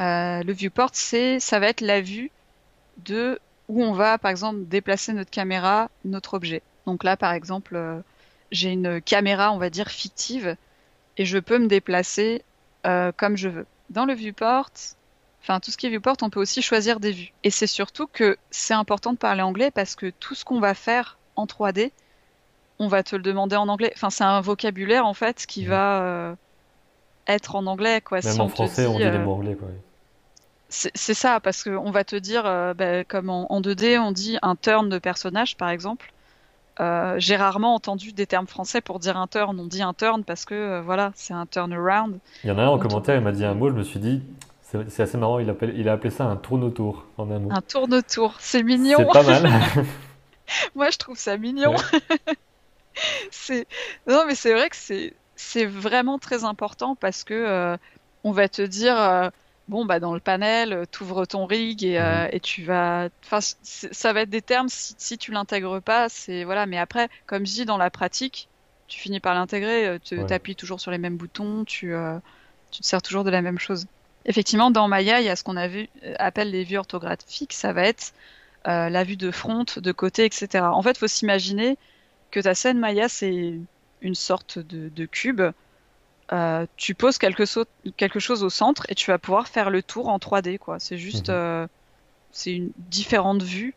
Euh, le viewport c'est ça va être la vue de où on va par exemple déplacer notre caméra, notre objet. Donc là par exemple j'ai une caméra on va dire fictive et je peux me déplacer comme je veux. Dans le viewport, Enfin, tout ce qui est viewport, on peut aussi choisir des vues. Et c'est surtout que c'est important de parler anglais parce que tout ce qu'on va faire en 3D, on va te le demander en anglais. Enfin, c'est un vocabulaire en fait qui va euh, être en anglais, quoi. Même en français, on dit les euh, mots anglais, quoi. C'est ça, parce qu'on va te dire, euh, bah, comme en, 2D, on dit un turn de personnage, par exemple. J'ai rarement entendu des termes français pour dire un turn. On dit un turn parce que voilà, c'est un turn around. Il y en a un en commentaire, il m'a dit un mot, je me suis dit, c'est assez marrant, il, il a appelé ça un tourne-autour en un mot. Un tourne-autour, c'est mignon. C'est pas mal. Moi, je trouve ça mignon. c'est non, mais c'est vrai que c'est c'est vraiment très important parce que euh, on va te dire euh, bon bah dans le panel, t'ouvres ton rig et, euh, mhm. et tu vas. Enfin, ça va être des termes si, si tu l'intègres pas, c'est voilà. Mais après, comme je dis dans la pratique, tu finis par l'intégrer. Tu appuies toujours sur les mêmes boutons, tu tu te sers toujours de la même chose. Effectivement, dans Maya, il y a ce qu'on euh, appelle les vues orthographiques. Ça va être euh, la vue de front, de côté, etc. En fait, il faut s'imaginer que ta scène Maya, c'est une sorte de, cube. Euh, tu poses quelque, chose au centre et tu vas pouvoir faire le tour en 3D. quoi. C'est juste, mhm. c'est une différente vue.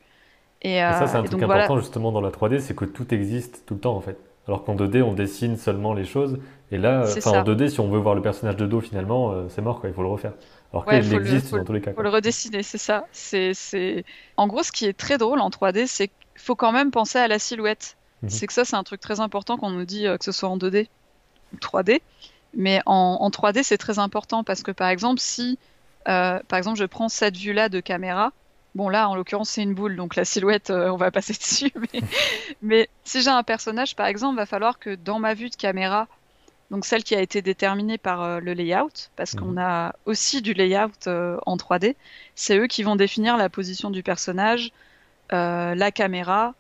Et, ça, c'est un truc important justement dans la 3D, c'est que tout existe tout le temps en fait. Alors qu'en 2D, on dessine seulement les choses. Et là, en 2D, si on veut voir le personnage de dos, finalement, euh, c'est mort, quoi. il faut le refaire. Alors qu'il existe dans tous les cas. Il faut le redessiner, c'est ça. C'est, En gros, ce qui est très drôle en 3D, c'est qu'il faut quand même penser à la silhouette. Mhm. C'est que ça, c'est un truc très important qu'on nous dit euh, que ce soit en 2D ou 3D. Mais en, 3D, c'est très important parce que, par exemple, si, euh, par exemple, je prends cette vue-là de caméra, Bon, là, en l'occurrence, c'est une boule, donc la silhouette, euh, on va passer dessus. Mais, si j'ai un personnage, par exemple, va falloir que dans ma vue de caméra, donc celle qui a été déterminée par euh, le layout, parce qu'on mhm. a aussi du layout euh, en 3D, c'est eux qui vont définir la position du personnage, la caméra,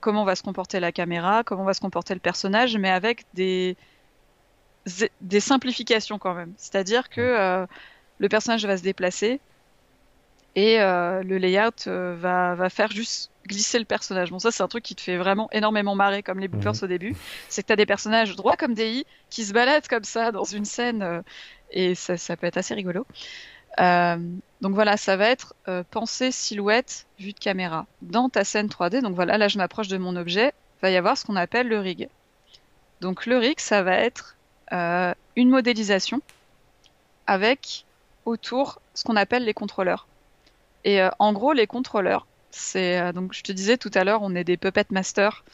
comment va se comporter la caméra, comment va se comporter le personnage, mais avec des, des simplifications quand même. C'est-à-dire que le personnage va se déplacer, et euh, le layout euh, va, va, faire juste glisser le personnage. Bon, ça, c'est un truc qui te fait vraiment énormément marrer, comme les bloopers mhm. au début. C'est que tu as des personnages droits comme des i qui se baladent comme ça dans une scène, euh, et ça, ça, peut être assez rigolo. donc voilà, ça va être pensée silhouette vue de caméra. Dans ta scène 3D, donc voilà, là je m'approche de mon objet, va y avoir ce qu'on appelle le rig. Donc le rig, ça va être euh, une modélisation avec autour ce qu'on appelle les contrôleurs. Et euh, en gros, les contrôleurs, c'est euh, donc je te disais tout à l'heure, on est des puppet masters.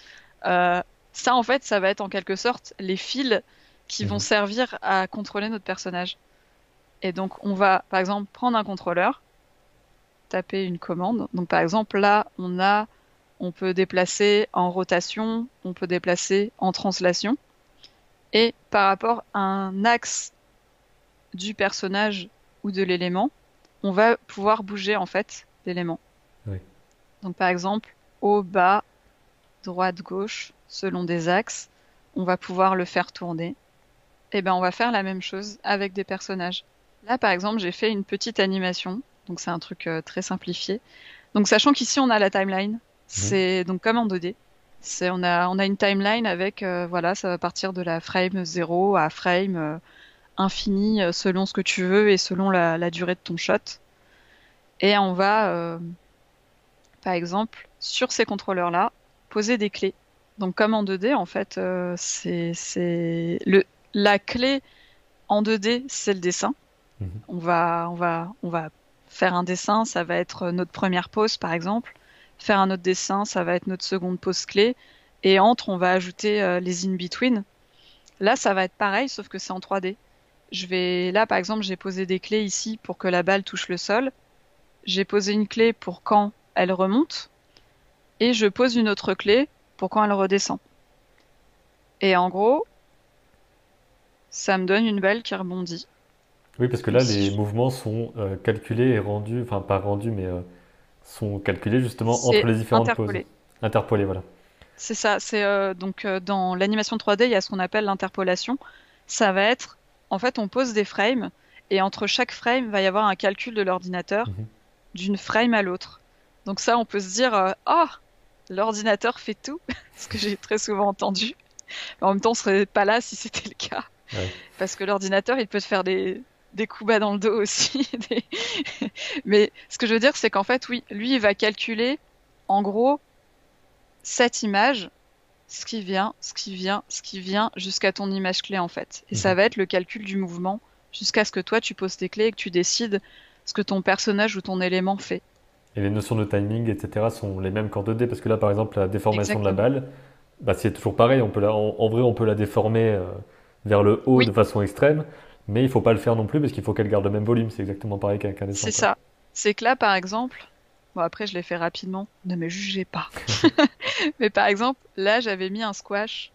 ça, en fait, ça va être en quelque sorte les fils qui vont mhm. servir à contrôler notre personnage. Et donc, on va, par exemple, prendre un contrôleur, taper une commande. Donc, par exemple, là, on a, on peut déplacer en rotation, on peut déplacer en translation. Et par rapport à un axe du personnage ou de l'élément, on va pouvoir bouger en fait l'élément. Donc par exemple, haut, bas, droite, gauche, selon des axes, on va pouvoir le faire tourner. Et eh ben on va faire la même chose avec des personnages. Là par exemple, j'ai fait une petite animation, donc c'est un truc euh, très simplifié. Donc sachant qu'ici on a la timeline, c'est donc comme en 2D. C'est on a on a une timeline avec euh, voilà, ça va partir de la frame 0 à frame euh, infini euh, selon ce que tu veux et selon la, durée de ton shot. Et on va, euh, par exemple, sur ces contrôleurs-là, poser des clés. Donc comme en 2D, en fait, euh, c'est le la clé en 2D, c'est le dessin. Mhm. On va on va on va faire un dessin, ça va être notre première pose par exemple. Faire un autre dessin, ça va être notre seconde pose clé. Et entre, on va ajouter les in-between. Là, ça va être pareil, sauf que c'est en 3D. Je vais là par exemple j'ai posé des clés ici pour que la balle touche le sol. J'ai posé une clé pour quand elle remonte et je pose une autre clé pour quand elle redescend. Et en gros, ça me donne une balle qui rebondit. Oui, parce que là, les mouvements sont euh, calculés et rendus, enfin pas rendus, mais euh, sont calculés justement entre les différentes interpolés. poses. Interpolés, voilà. C'est ça. C'est euh, donc dans l'animation 3D, il y a ce qu'on appelle l'interpolation. Ça va être en fait, on pose des frames et entre chaque frame, il va y avoir un calcul de l'ordinateur mhm. d'une frame à l'autre. Donc ça, on peut se dire, euh, oh, l'ordinateur fait tout, ce que j'ai très souvent entendu. en même temps, on serait pas là si c'était le cas. Parce que l'ordinateur, il peut te faire des, des coups bas dans le dos aussi. Mais ce que je veux dire, c'est qu'en fait, oui, lui, il va calculer, en gros, cette image ce qui vient, ce qui vient, ce qui vient jusqu'à ton image clé en fait. Et ça mhm. va être le calcul du mouvement jusqu'à ce que toi tu poses tes clés et que tu décides ce que ton personnage ou ton élément fait. Et les notions de timing, etc. sont les mêmes qu'en 2D parce que là par exemple la déformation de la balle, bah, c'est toujours pareil. On peut la, en, vrai on peut la déformer euh, vers le haut de façon extrême, mais il faut pas le faire non plus parce qu'il faut qu'elle garde le même volume. C'est exactement pareil qu'un dessin. C'est ça. C'est que là par exemple, Bon, après, je l'ai fait rapidement. Ne me jugez pas. Mais par exemple, là, j'avais mis un squash.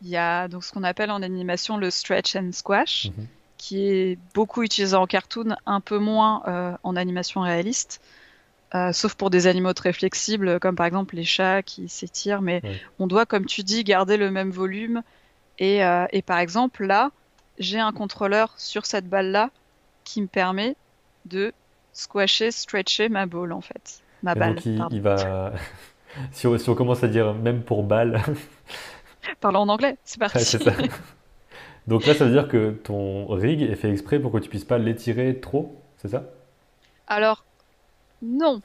Il y a donc ce qu'on appelle en animation le stretch and squash, mhm. qui est beaucoup utilisé en cartoon, un peu moins euh, en animation réaliste. Euh, sauf pour des animaux très flexibles, comme par exemple les chats qui s'étirent. Mais on doit, comme tu dis, garder le même volume. Et, euh, et par exemple, là, j'ai un contrôleur sur cette balle-là qui me permet de squasher, stretcher ma balle en fait. Ma balle. Donc il, va. si, on, si, on, commence à dire même pour balle. Parlons en anglais, c'est parti. ça. Donc là, ça veut dire que ton rig est fait exprès pour que tu puisses pas l'étirer trop, c'est ça? Alors, non.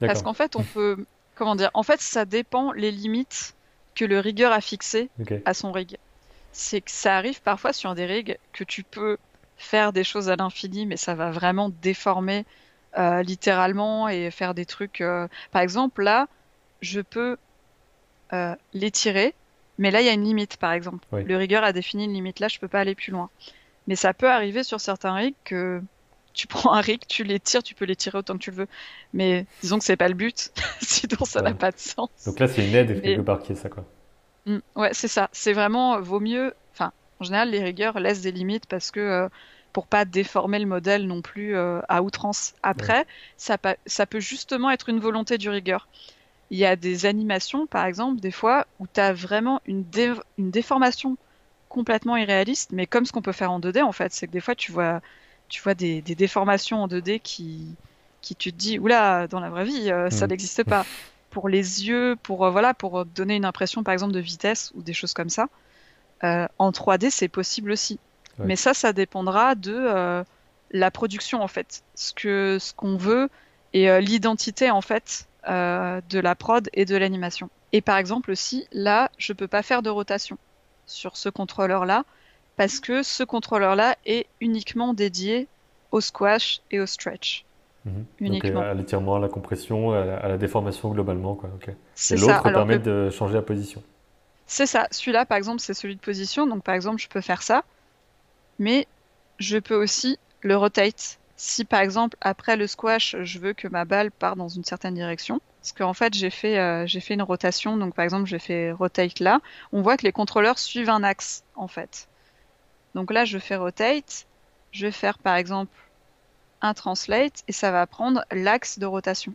Parce qu'en fait, on peut. Comment dire En fait, ça dépend les limites que le rigueur a fixées à son rig. C'est que ça arrive parfois sur des rigs que tu peux faire des choses à l'infini, mais ça va vraiment déformer euh, littéralement et faire des trucs. Euh, par exemple, là, je peux euh, l'étirer, mais là, il y a une limite, par exemple. Le rigueur a défini une limite. Là, je peux pas aller plus loin. Mais ça peut arriver sur certains rigs que tu prends un rig, tu l'étires, tu peux l'étirer autant que tu le veux. Mais disons que c'est pas le but, sinon ça n'a pas de sens. Donc là, c'est une aide quelque part qui est ça, quoi. Mm, ouais, c'est ça. C'est vraiment, vaut mieux en général, les rigueurs laissent des limites parce que euh, pour pas déformer le modèle non plus euh, à outrance. Après, ça, ça, peut justement être une volonté du rigueur. Il y a des animations, par exemple, des fois où tu as vraiment une, une déformation complètement irréaliste, mais comme ce qu'on peut faire en 2D en fait, c'est que des fois tu vois, tu vois des, des, déformations en 2D qui, qui tu te dis, oula, dans la vraie vie, euh, ça mm. n'existe pas. Pour les yeux, pour voilà, pour donner une impression par exemple de vitesse ou des choses comme ça. Euh, en 3D, c'est possible aussi. Mais ça, ça dépendra de euh, la production en fait, ce que ce qu'on veut et euh, l'identité en fait de la prod et de l'animation. Et par exemple aussi, là, je peux pas faire de rotation sur ce contrôleur-là parce que ce contrôleur-là est uniquement dédié au squash et au stretch. Mhm. Uniquement. à l'étirement, à la compression, à la, déformation globalement. Quoi. Et l'autre permet de changer la position. C'est ça. Celui-là, par exemple, c'est celui de position. Donc, par exemple, je peux faire ça. Mais je peux aussi le rotate. Si, par exemple, après le squash, je veux que ma balle parte dans une certaine direction. Parce qu'en fait, j'ai fait, euh, j'ai fait une rotation. Donc, par exemple, j'ai fait rotate là. On voit que les contrôleurs suivent un axe, en fait. Donc là, je fais rotate. Je vais faire, par exemple, un translate et ça va prendre l'axe de rotation.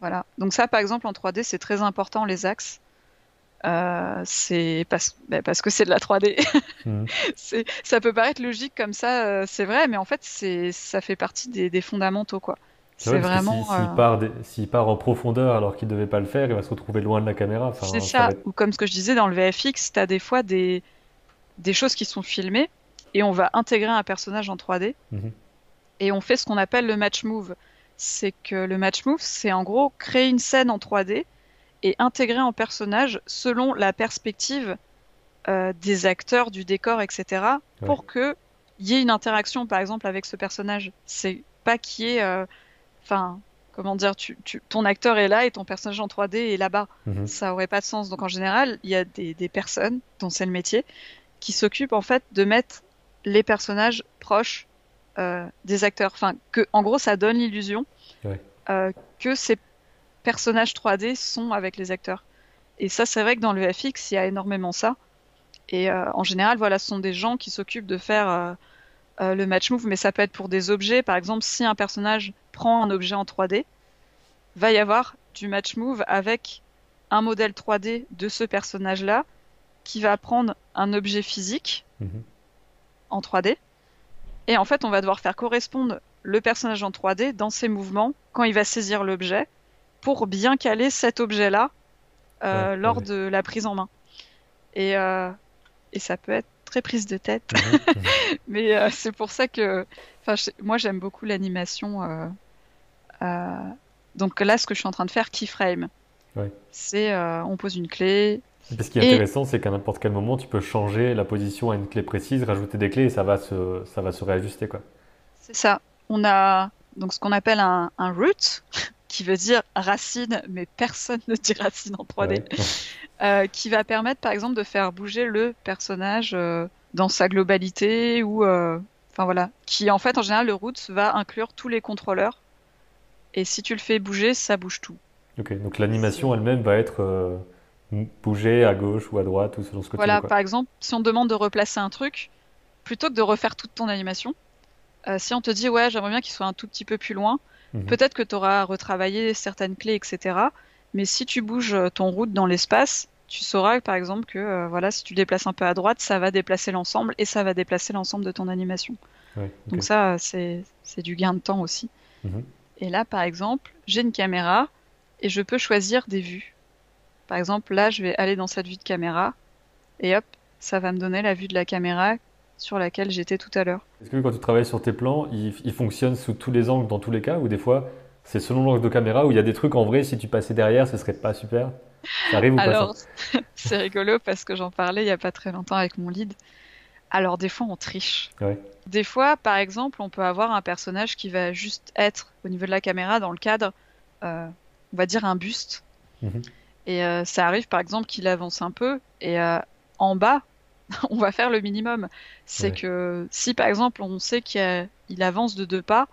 Voilà. Donc ça, par exemple, en 3D, c'est très important, les axes. Euh, c'est parce, ben, parce, que c'est de la 3D. Mhm. Ça peut paraître logique comme ça, euh, c'est vrai, mais en fait, ça fait partie des, fondamentaux. quoi. C'est vraiment. S'il part, en profondeur alors qu'il ne devait pas le faire, il va se retrouver loin de la caméra. c'est ça. Ou comme ce que je disais dans le VFX, tu as des fois des, des choses qui sont filmées et on va intégrer un personnage en 3D et on fait ce qu'on appelle le match move. C'est que le match move, c'est en gros créer une scène en 3D et intégrer en personnage selon la perspective euh, des acteurs, du décor, etc. pour que y ait une interaction, par exemple, avec ce personnage. C'est pas qu'il y ait, euh, enfin, comment dire, tu, ton acteur est là et ton personnage en 3D est là-bas. Mhm. Ça aurait pas de sens. Donc en général, il y a des, des personnes dont c'est le métier qui s'occupent en fait de mettre les personnages proches euh, des acteurs. Enfin, que, en gros, ça donne l'illusion euh, que ces personnages 3D sont avec les acteurs. Et ça, c'est vrai que dans le FX, il y a énormément ça. Et euh, en général, voilà, ce sont des gens qui s'occupent de faire le match move, mais ça peut être pour des objets. Par exemple, si un personnage prend un objet en 3D, va y avoir du match move avec un modèle 3D de ce personnage-là qui va prendre un objet physique mhm. en 3D et en fait, on va devoir faire correspondre le personnage en 3D dans ses mouvements quand il va saisir l'objet pour bien caler cet objet-là euh, lors de la prise en main. Et, euh, et, ça peut être très prise de tête. Mhm. Mais euh, c'est pour ça que moi, j'aime beaucoup l'animation. donc là, ce que je suis en train de faire, keyframe. C'est on pose une clé, ce qui est intéressant, c'est qu'à n'importe quel moment, tu peux changer la position à une clé précise, rajouter des clés et ça va se, ça va se réajuster. C'est ça. On a donc ce qu'on appelle un, root, qui veut dire racine, mais personne ne dit racine en 3D, euh, qui va permettre par exemple de faire bouger le personnage euh, dans sa globalité ou. Euh, enfin voilà. Qui en fait, en général, le root va inclure tous les contrôleurs. Et si tu le fais bouger, ça bouge tout. Ok, donc l'animation elle-même va être bouger à gauche ou à droite ou selon ce que voilà, tu veux. par exemple, si on te demande de replacer un truc, plutôt que de refaire toute ton animation, euh, si on te dit ouais, j'aimerais bien qu'il soit un tout petit peu plus loin, mhm. peut-être que tu auras retravaillé certaines clés, etc. Mais si tu bouges ton route dans l'espace, tu sauras par exemple que euh, voilà, si tu déplaces un peu à droite, ça va déplacer l'ensemble et ça va déplacer l'ensemble de ton animation. Donc ça, c'est du gain de temps aussi. Mhm. Et là, par exemple, j'ai une caméra et je peux choisir des vues. Par exemple, là, je vais aller dans cette vue de caméra et hop, ça va me donner la vue de la caméra sur laquelle j'étais tout à l'heure. Est-ce que quand tu travailles sur tes plans, ils, fonctionnent sous tous les angles dans tous les cas ou des fois c'est selon l'angle de caméra où il y a des trucs en vrai, si tu passais derrière, ce serait pas super? Ça arrive ou Alors, c'est rigolo parce que j'en parlais il y a pas très longtemps avec mon lead. Alors des fois on triche. Des fois, par exemple, on peut avoir un personnage qui va juste être au niveau de la caméra dans le cadre, euh, on va dire un buste. Mhm. Et euh, ça arrive par exemple qu'il avance un peu et euh, en bas, on va faire le minimum. C'est que si par exemple on sait qu'il avance de deux pas,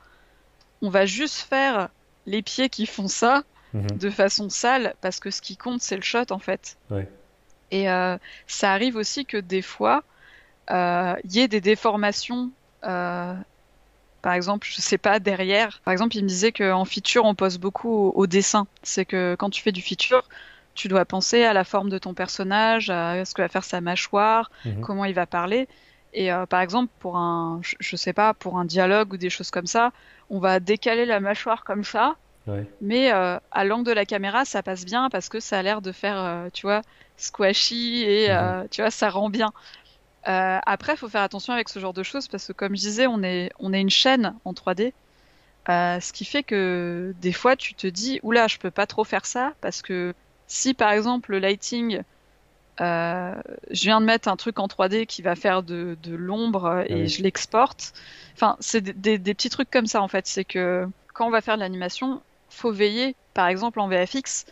on va juste faire les pieds qui font ça mhm. de façon sale parce que ce qui compte c'est le shot en fait. Et euh, ça arrive aussi que des fois il y ait des déformations. par exemple, je sais pas, derrière. Par exemple, il me disait qu'en feature, on pose beaucoup au, au dessin. C'est que quand tu fais du feature, tu dois penser à la forme de ton personnage, à ce que va faire sa mâchoire, mhm. comment il va parler. Et euh, par exemple, pour un, je, sais pas, pour un dialogue ou des choses comme ça, on va décaler la mâchoire comme ça, mais euh, à l'angle de la caméra, ça passe bien parce que ça a l'air de faire, euh, tu vois, squashy et mhm. tu vois, ça rend bien. après, il faut faire attention avec ce genre de choses parce que, comme je disais, on est, on est une chaîne en 3D. ce qui fait que des fois, tu te dis, oula, je peux pas trop faire ça parce que si par exemple le lighting euh, je viens de mettre un truc en 3D qui va faire de, l'ombre et je l'exporte. Enfin, c'est des, petits trucs comme ça en fait. C'est que quand on va faire de l'animation, faut veiller, par exemple en VFX,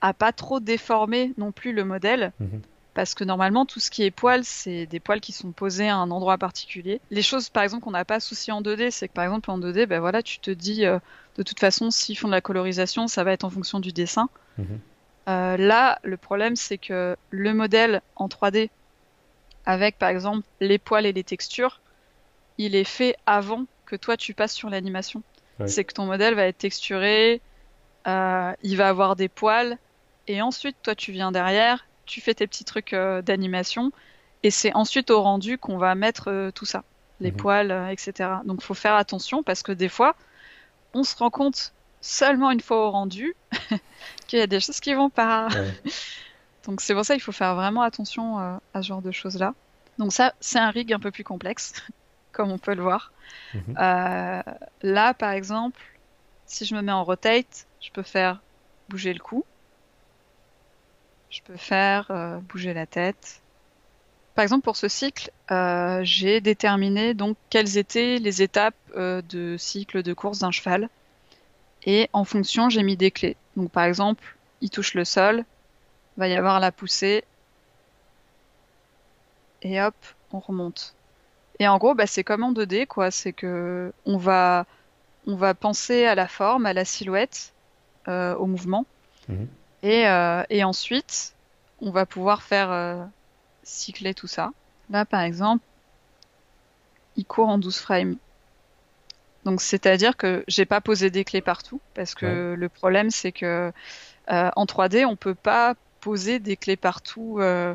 à pas trop déformer non plus le modèle. Mhm. Parce que normalement, tout ce qui est poils, c'est des poils qui sont posés à un endroit particulier. Les choses, par exemple, qu'on n'a pas souci en 2D, c'est que par exemple en 2D, ben voilà, tu te dis, euh, de toute façon, s'ils font de la colorisation, ça va être en fonction du dessin. Mhm. Euh, là, le problème, c'est que le modèle en 3D, avec par exemple les poils et les textures, il est fait avant que toi tu passes sur l'animation. C'est que ton modèle va être texturé, euh, il va avoir des poils, et ensuite toi tu viens derrière, tu fais tes petits trucs euh, d'animation, et c'est ensuite au rendu qu'on va mettre tout ça, les mhm. poils, etc. Donc faut faire attention parce que des fois, on se rend compte seulement une fois au rendu qu'il y a des choses qui vont pas. Donc c'est pour ça qu'il faut faire vraiment attention euh, à ce genre de choses-là. Donc ça, c'est un rig un peu plus complexe, comme on peut le voir. Mhm. Euh, là, par exemple, si je me mets en rotate, je peux faire bouger le cou. Je peux faire euh, bouger la tête. Par exemple, pour ce cycle, j'ai déterminé donc quelles étaient les étapes de cycle de course d'un cheval. Et en fonction, j'ai mis des clés. Donc par exemple, il touche le sol, va y avoir la poussée, et hop, on remonte. Et en gros, bah, c'est comme en 2D, quoi. C'est que on va, on va penser à la forme, à la silhouette, euh, au mouvement, mhm. et, euh, et, ensuite, on va pouvoir faire euh, cycler tout ça. Là, par exemple, il court en 12 frames. Donc c'est-à-dire que j'ai pas posé des clés partout parce que le problème c'est que euh, en 3D on peut pas poser des clés partout euh,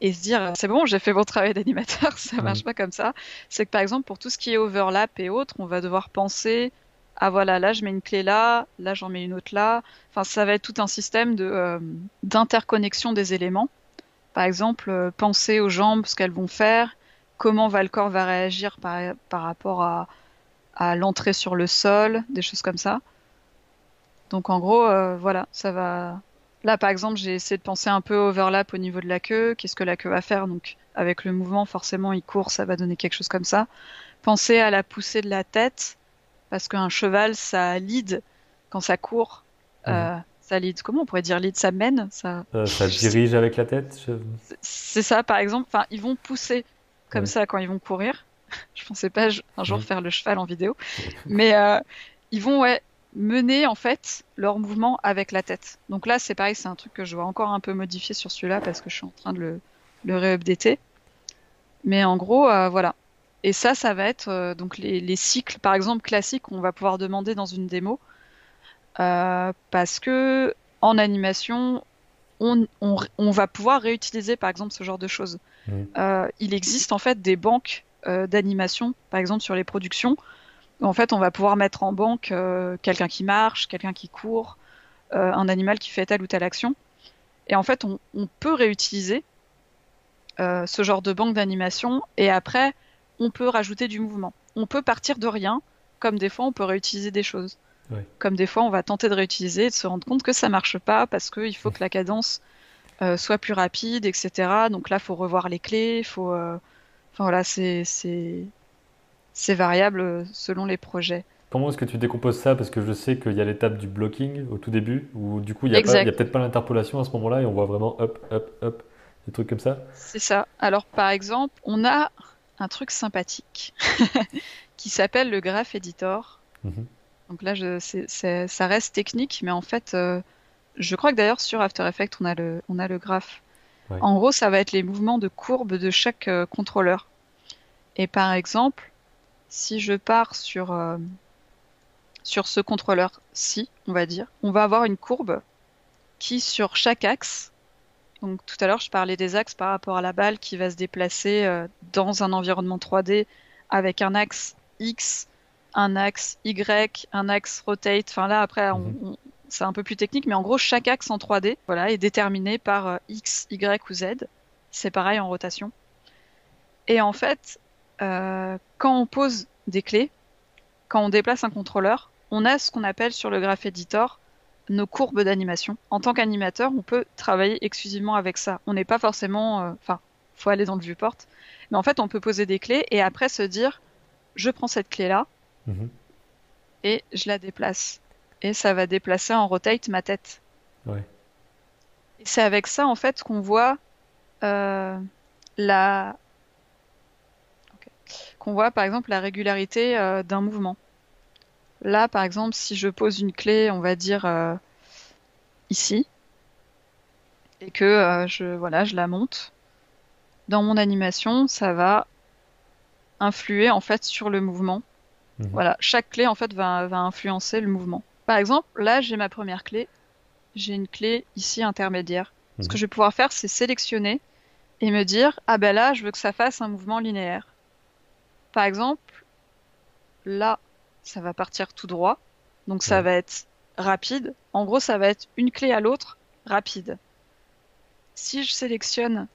et se dire c'est bon j'ai fait mon travail d'animateur ça marche pas comme ça. C'est que par exemple pour tout ce qui est overlap et autres on va devoir penser ah voilà là je mets une clé là là j'en mets une autre là. Enfin ça va être tout un système de euh, d'interconnexion des éléments. Par exemple penser aux jambes ce qu'elles vont faire comment va le corps va réagir par, par rapport à à l'entrée sur le sol, des choses comme ça. Donc en gros, euh, voilà, ça va. Là, par exemple, j'ai essayé de penser un peu overlap au niveau de la queue. Qu'est-ce que la queue va faire? Donc avec le mouvement, forcément, il court, ça va donner quelque chose comme ça. Penser à la poussée de la tête, parce qu'un cheval, ça lead quand ça court. Euh, mhm. ça lead, comment on pourrait dire lead? Ça mène Ça, euh, ça dirige avec la tête C'est ça, par exemple. Enfin, ils vont pousser comme ça quand ils vont courir. je pensais pas un jour faire le cheval en vidéo, mais euh, ils vont ouais, mener en fait leur mouvement avec la tête. Donc là, c'est pareil, c'est un truc que je vois encore un peu modifier sur celui-là parce que je suis en train de le, le ré-updater. Mais en gros, euh, voilà. Et ça, ça va être euh, donc les, cycles, par exemple, classiques qu'on va pouvoir demander dans une démo. parce que en animation, on, on, va pouvoir réutiliser par exemple ce genre de choses. il existe en fait des banques d'animation, par exemple sur les productions. En fait, on va pouvoir mettre en banque euh, quelqu'un qui marche, quelqu'un qui court, euh, un animal qui fait telle ou telle action. Et en fait, on, peut réutiliser ce genre de banque d'animation et après, on peut rajouter du mouvement. On peut partir de rien, comme des fois, on peut réutiliser des choses. Comme des fois, on va tenter de réutiliser et de se rendre compte que ça marche pas parce qu'il faut que la cadence soit plus rapide, etc. Donc là, il faut revoir les clés, faut, Enfin voilà, c'est variable selon les projets. Comment est-ce que tu décomposes ça? Parce que je sais qu'il y a l'étape du blocking au tout début, où du coup il n'y a, peut-être pas l'interpolation à ce moment-là et on voit vraiment hop, hop, hop, des trucs comme ça. C'est ça. Alors par exemple, on a un truc sympathique qui s'appelle le Graph Editor. Mhm. Donc là, je, ça reste technique, mais en fait, euh, je crois que d'ailleurs sur After Effects, on a le, on a le graphe. En gros, ça va être les mouvements de courbe de chaque euh, contrôleur. Et par exemple, si je pars sur, euh, sur ce contrôleur-ci, on va dire, on va avoir une courbe qui, sur chaque axe, donc tout à l'heure, je parlais des axes par rapport à la balle qui va se déplacer euh, dans un environnement 3D avec un axe X, un axe Y, un axe rotate. Enfin là, après, on, mhm c'est un peu plus technique, mais en gros, chaque axe en 3D voilà, est déterminé par euh, X, Y ou Z. C'est pareil en rotation. Et en fait, euh, quand on pose des clés, quand on déplace un contrôleur, on a ce qu'on appelle sur le graph editor nos courbes d'animation. En tant qu'animateur, on peut travailler exclusivement avec ça. On n'est pas forcément, euh, enfin, faut aller dans le viewport, mais en fait, on peut poser des clés et après se dire, je prends cette clé là mhm. et je la déplace et ça va déplacer en rotate ma tête. Ouais. C'est avec ça en fait qu'on voit euh, la qu'on voit par exemple la régularité euh, d'un mouvement. Là, par exemple, si je pose une clé, on va dire euh, ici, et que je voilà, je la monte dans mon animation, ça va influer en fait sur le mouvement. Mhm. Voilà, chaque clé en fait va, va influencer le mouvement. Par exemple, là, j'ai ma première clé. J'ai une clé ici intermédiaire. Ce que mhm. je vais pouvoir faire, c'est sélectionner et me dire ah ben là, je veux que ça fasse un mouvement linéaire. Par exemple, là, ça va partir tout droit. Donc ça va être rapide. En gros, ça va être une clé à l'autre, rapide. Si je sélectionne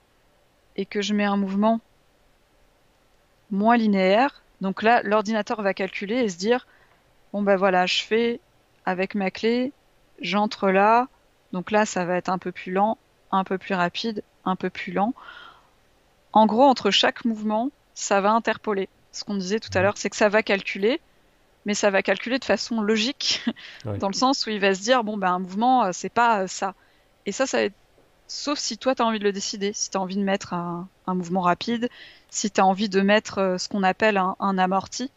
et que je mets un mouvement moins linéaire, donc là, l'ordinateur va calculer et se dire, bon ben voilà, je fais avec ma clé, j'entre là, donc là, ça va être un peu plus lent, un peu plus rapide, un peu plus lent. En gros, entre chaque mouvement, ça va interpoler ce qu'on disait tout à l'heure, c'est que ça va calculer, mais ça va calculer de façon logique, dans le sens où il va se dire, bon, ben, un mouvement, euh, c'est pas euh, ça. Et ça, ça va être... Sauf si toi, tu as envie de le décider, si tu as envie de mettre un, mouvement rapide, si tu as envie de mettre euh, ce qu'on appelle un, amorti.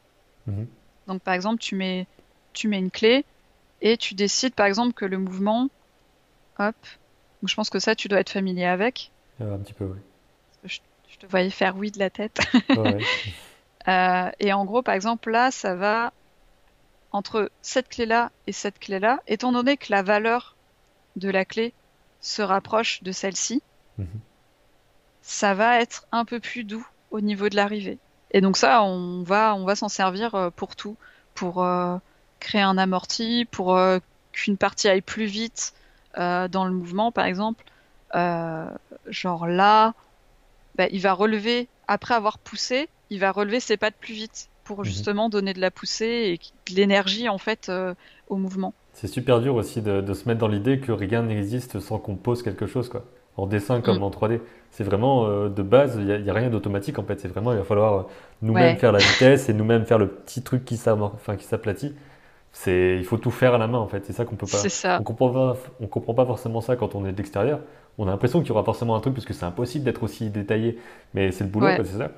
Mhm. Donc, par exemple, tu mets, tu mets une clé et tu décides, par exemple, que le mouvement, hop, donc je pense que ça, tu dois être familier avec. un petit peu, oui. Je, je, te voyais faire oui de la tête. Ouais. Euh, et en gros, par exemple, là, ça va entre cette clé-là et cette clé-là, étant donné que la valeur de la clé se rapproche de celle-ci, mhm. ça va être un peu plus doux au niveau de l'arrivée. Et donc ça, on va, on va s'en servir euh, pour tout, pour euh, créer un amorti, pour qu'une partie aille plus vite dans le mouvement, par exemple. genre là, bah, il va relever après avoir poussé, il va relever ses pattes plus vite pour mhm. justement donner de la poussée et de l'énergie en fait euh, au mouvement. C'est super dur aussi de, se mettre dans l'idée que rien n'existe sans qu'on pose quelque chose quoi. En dessin comme mm. en 3D, c'est vraiment euh, de base, il n'y a, rien d'automatique en fait. C'est vraiment, il va falloir euh, nous-mêmes faire la vitesse et nous-mêmes faire le petit truc qui s'aplatit. C'est, il faut tout faire à la main en fait. C'est ça qu'on peut pas. Ça. On comprend pas, on comprend pas forcément ça quand on est de l'extérieur. On a l'impression qu'il y aura forcément un truc parce que c'est impossible d'être aussi détaillé. Mais c'est le boulot, c'est ça.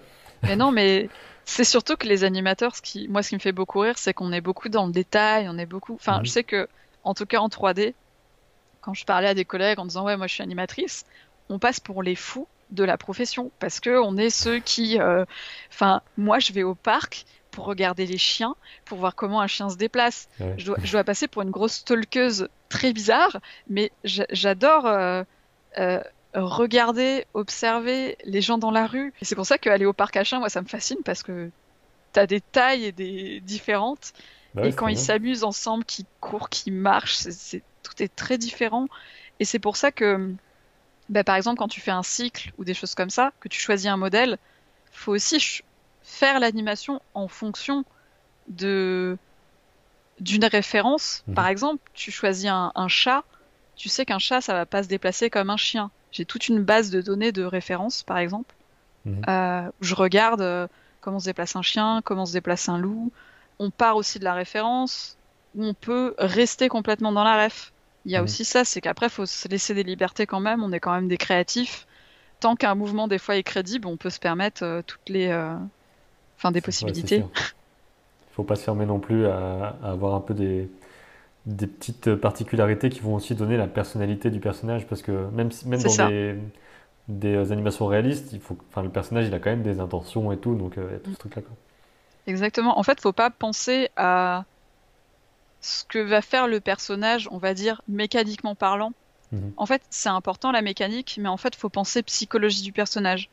Mais non, mais c'est surtout que les animateurs, ce qui, moi, ce qui me fait beaucoup rire, c'est qu'on est beaucoup dans le détail, on est beaucoup. Enfin, je mhm. sais que, en tout cas en 3D, quand je parlais à des collègues en disant ouais, moi je suis animatrice, on passe pour les fous de la profession parce que on est ceux qui, euh, enfin, moi je vais au parc pour regarder les chiens, pour voir comment un chien se déplace. Je, dois, je, dois, passer pour une grosse stalkeuse très bizarre, mais j'adore. Euh, euh, regarder, observer les gens dans la rue. Et c'est pour ça qu'aller au parc à chiens, moi, ça me fascine parce que t'as des tailles et des différentes. Bah et quand ils s'amusent ensemble, qu'ils courent, qu'ils marchent, c'est, tout est très différent. Et c'est pour ça que, bah, par exemple, quand tu fais un cycle ou des choses comme ça, que tu choisis un modèle, faut aussi faire l'animation en fonction de d'une référence. Mhm. Par exemple, tu choisis un, un chat, tu sais qu'un chat, ça va pas se déplacer comme un chien. J'ai toute une base de données de référence, par exemple. Euh, où je regarde euh, comment se déplace un chien, comment se déplace un loup. On part aussi de la référence, où on peut rester complètement dans la ref. Il y a mhm. aussi ça, c'est qu'après, il faut se laisser des libertés quand même. On est quand même des créatifs. Tant qu'un mouvement, des fois, est crédible, on peut se permettre euh, toutes les. Enfin, des possibilités. Il ne faut pas se fermer non plus à avoir un peu des, des petites particularités qui vont aussi donner la personnalité du personnage parce que même, même dans des, des, animations réalistes, il faut, enfin, le personnage il a quand même des intentions et tout, donc euh, il tout ce truc-là. Exactement. En fait, faut pas penser à ce que va faire le personnage, on va dire mécaniquement parlant. Mhm. En fait, c'est important la mécanique, mais en fait, faut penser psychologie du personnage.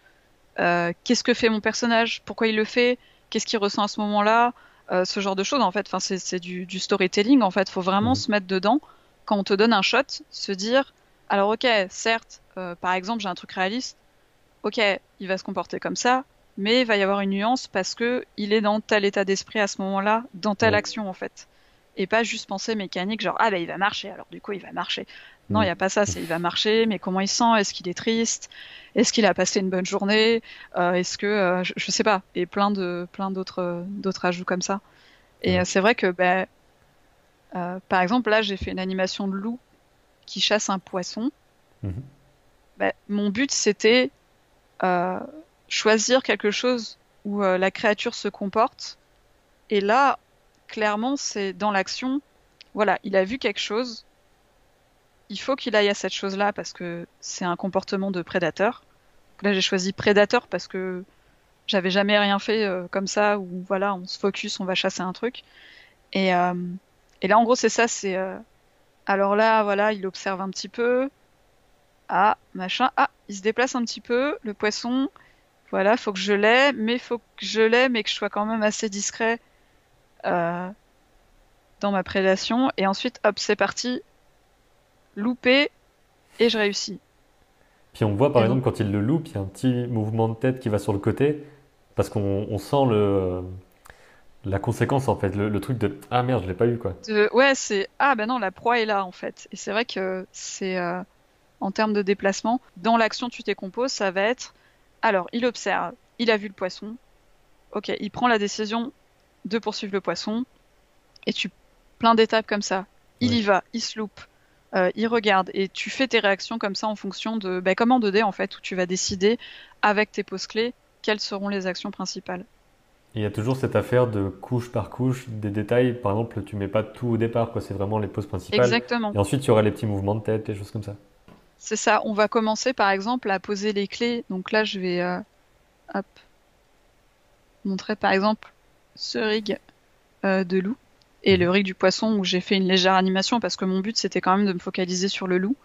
Euh, qu'est-ce que fait mon personnage? Pourquoi il le fait? Qu'est-ce qu'il ressent à ce moment-là? Euh, ce genre de choses en fait. Enfin, c'est du, du, storytelling en fait. Faut vraiment mhm. se mettre dedans quand on te donne un shot, se dire alors ok, certes, euh, par exemple j'ai un truc réaliste, ok, il va se comporter comme ça, mais il va y avoir une nuance parce que il est dans tel état d'esprit à ce moment-là, dans telle action en fait. Et pas juste penser mécanique, genre ah ben il va marcher, alors du coup il va marcher. Non, il mm. n'y a pas ça, c'est il va marcher, mais comment il sent Est-ce qu'il est triste Est-ce qu'il a passé une bonne journée euh, Est-ce que euh, je, ne sais pas Et plein de plein d'autres d'autres ajouts comme ça. Et mm. c'est vrai que ben par exemple là j'ai fait une animation de loup qui chasse un poisson. Mm-hmm. Ben, mon but c'était choisir quelque chose où la créature se comporte. Et là, clairement, c'est dans l'action. Voilà, il a vu quelque chose. Il faut qu'il aille à cette chose-là parce que c'est un comportement de prédateur. Là, j'ai choisi prédateur parce que j'avais jamais rien fait euh, comme ça où voilà, on se focus, on va chasser un truc. Et, euh, là, en gros, c'est ça. C'est euh, alors là, voilà, il observe un petit peu. Ah, machin. Ah, il se déplace un petit peu. Le poisson. Voilà, faut que je l'aie, mais faut que je l'aie, mais que je sois quand même assez discret dans ma prédation. Et ensuite, hop, c'est parti. Loupé. Et je réussis. Puis on voit par exemple quand il le loupe, il y a un petit mouvement de tête qui va sur le côté. Parce qu'on sent le, la conséquence en fait, le, truc de ah merde, je l'ai pas eu quoi. ouais, c'est ah ben non, la proie est là en fait. Et c'est vrai que c'est euh, en termes de déplacement, dans l'action tu décomposes, ça va être alors il observe, il a vu le poisson, ok, il prend la décision, de poursuivre le poisson. Et tu plein d'étapes comme ça. Il y va, il se loupe, euh, il regarde et tu fais tes réactions comme ça en fonction de, bah, comme en 2D en fait, où tu vas décider avec tes poses clés quelles seront les actions principales. Il y a toujours cette affaire de couche par couche, des détails. Par exemple, tu mets pas tout au départ, quoi. C'est vraiment les poses principales. Exactement. Et ensuite, il y aura les petits mouvements de tête, des choses comme ça. C'est ça. On va commencer par exemple à poser les clés. Donc là, je vais euh, hop, montrer par exemple ce rig euh, de loup et le mhm. rig du poisson où j'ai fait une légère animation parce que mon but c'était quand même de me focaliser sur le loup.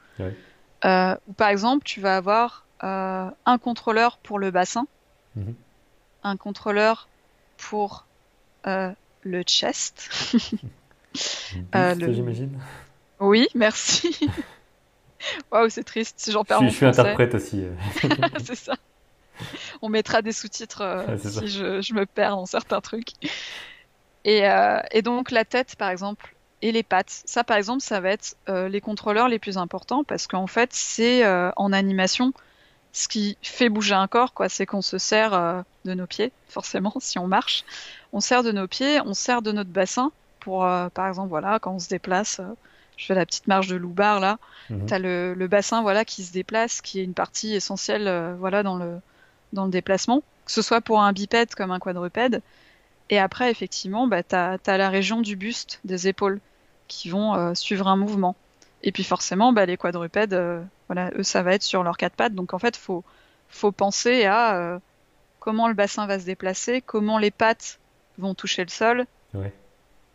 Euh, ou par exemple, tu vas avoir euh, un contrôleur pour le bassin, mhm. un contrôleur pour le chest. le... j'imagine. Oui, merci. Waouh, c'est triste. J'en perds Je, je suis interprète aussi. c'est ça. On mettra des sous-titres euh, si je, me perds dans certains trucs. Euh, et, donc la tête, par exemple, et les pattes. Ça, par exemple, ça va être euh, les contrôleurs les plus importants parce qu'en fait, c'est en animation ce qui fait bouger un corps, quoi. C'est qu'on se sert de nos pieds, forcément, si on marche. On sert de nos pieds, on sert de notre bassin pour, par exemple, voilà, quand on se déplace je fais la petite marche de loubar là. Mhm. Tu as le, le, bassin voilà qui se déplace, qui est une partie essentielle voilà dans le dans le déplacement, que ce soit pour un bipède comme un quadrupède. Et après, effectivement, bah, tu as, la région du buste, des épaules, qui vont euh, suivre un mouvement. Et puis forcément, bah, les quadrupèdes, euh, voilà, eux, ça va être sur leurs quatre pattes. Donc en fait, faut faut penser à euh, comment le bassin va se déplacer, comment les pattes vont toucher le sol,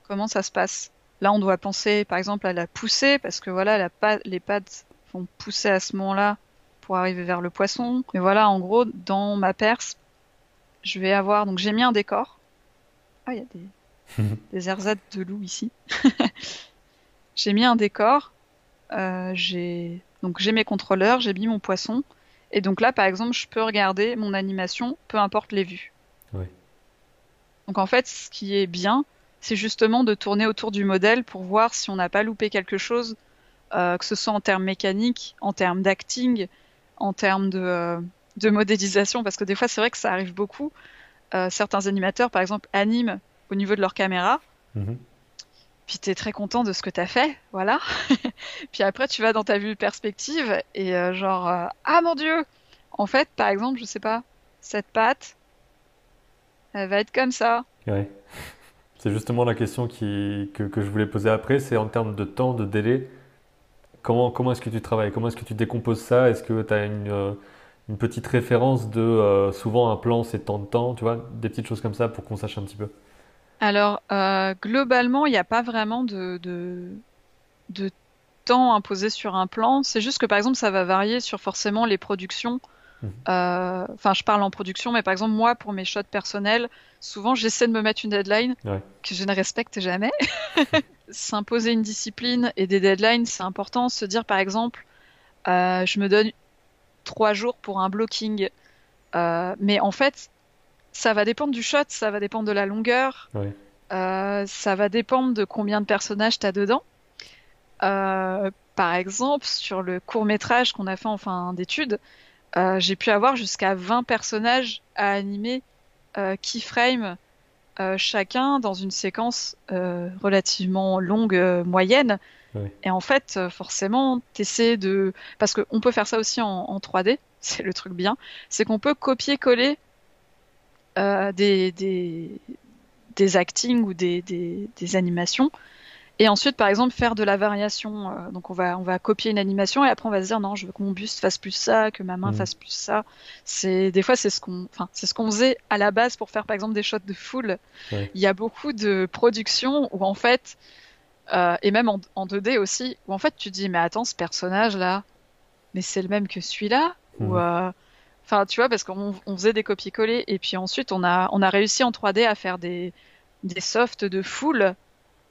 comment ça se passe. Là, on doit penser, par exemple, à la poussée, parce que voilà, la les pattes vont pousser à ce moment-là pour arriver vers le poisson. Mais voilà, en gros, dans ma perce, je vais avoir. Donc j'ai mis un décor. Ah, il y a des, des ersatz de loup ici. j'ai mis un décor. Euh, j'ai donc j'ai mes contrôleurs, j'ai mis mon poisson. Et donc là, par exemple, je peux regarder mon animation, peu importe les vues. Donc en fait, ce qui est bien, c'est justement de tourner autour du modèle pour voir si on n'a pas loupé quelque chose, euh, que ce soit en termes mécaniques, en termes d'acting, en termes de, euh, de, modélisation, parce que des fois, c'est vrai que ça arrive beaucoup. Euh, certains animateurs, par exemple, animent au niveau de leur caméra. Mhm. Puis tu es très content de ce que tu as fait, voilà. puis après, tu vas dans ta vue perspective et euh, genre, ah mon dieu En fait, par exemple, je sais pas, cette patte, elle va être comme ça. Ouais. C'est justement la question qui, que, que, je voulais poser après, c'est en termes de temps, de délai. Comment, est-ce que tu travailles Comment est-ce que tu décomposes ça? Est-ce que tu as une, euh, une, petite référence de euh, souvent un plan c'est tant de temps, tu vois, des petites choses comme ça pour qu'on sache un petit peu? Alors, euh, globalement, il n'y a pas vraiment de, temps imposé sur un plan. C'est juste que par exemple, ça va varier sur forcément les productions. Mmh. Enfin, je parle en production, mais par exemple, moi, pour mes shots personnels, souvent j'essaie de me mettre une deadline que je ne respecte jamais. s'imposer une discipline et des deadlines, c'est important. Se dire par exemple, euh, je me donne trois jours pour un blocking, euh, mais en fait, ça va dépendre du shot, ça va dépendre de la longueur. ça va dépendre de combien de personnages tu as dedans. par exemple, sur le court métrage qu'on a fait en fin d'études, j'ai pu avoir jusqu'à 20 personnages à animer keyframe euh, chacun dans une séquence euh, relativement longue, euh, moyenne. Et en fait, forcément, t'essaies de... Parce qu'on peut faire ça aussi en, 3D, c'est le truc bien, c'est qu'on peut copier-coller des, des, des actings ou des, des, des animations et ensuite, par exemple, faire de la variation. Euh, donc, on va, on va copier une animation et après, on va se dire non, je veux que mon buste fasse plus ça, que ma main mm. fasse plus ça. C'est des fois, c'est ce qu'on, enfin, c'est ce qu'on faisait à la base pour faire, par exemple, des shots de foule. Il y a beaucoup de productions où en fait, euh, et même en, 2D aussi, où en fait, tu dis mais attends, ce personnage là, mais c'est le même que celui-là? Ou mm. euh, Enfin, tu vois, parce qu'on faisait des copier-coller et puis ensuite, on a, on a réussi en 3D à faire des, des softs de foule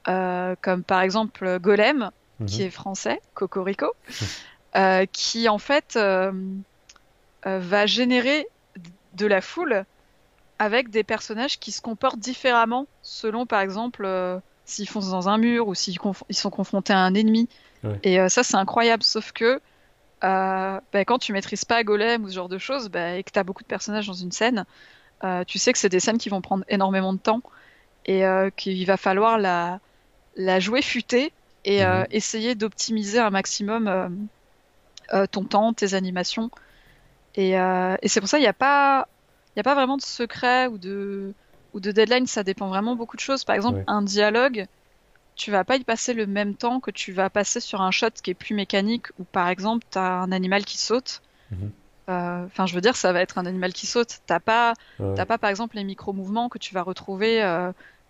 comme par exemple Golem, qui mhm. est français, Cocorico, euh, qui en fait euh, va générer de la foule avec des personnages qui se comportent différemment selon par exemple s'ils foncent dans un mur ou s'ils sont confrontés à un ennemi. Et ça c'est incroyable, sauf que bah, quand tu maîtrises pas Golem ou ce genre de choses bah, et que tu as beaucoup de personnages dans une scène, tu sais que c'est des scènes qui vont prendre énormément de temps et qu'il va falloir la, la jouer futée et euh, mhm. essayer d'optimiser un maximum euh, euh, ton temps, tes animations. Et, c'est pour ça qu'il n'y a pas, il a pas vraiment de secret ou de ou de deadline. Ça dépend vraiment beaucoup de choses. Par exemple, un dialogue, tu vas pas y passer le même temps que tu vas passer sur un shot qui est plus mécanique ou par exemple tu as un animal qui saute. Mhm. Enfin, je veux dire, ça va être un animal qui saute. T'as pas, t'as pas par exemple les micro mouvements que tu vas retrouver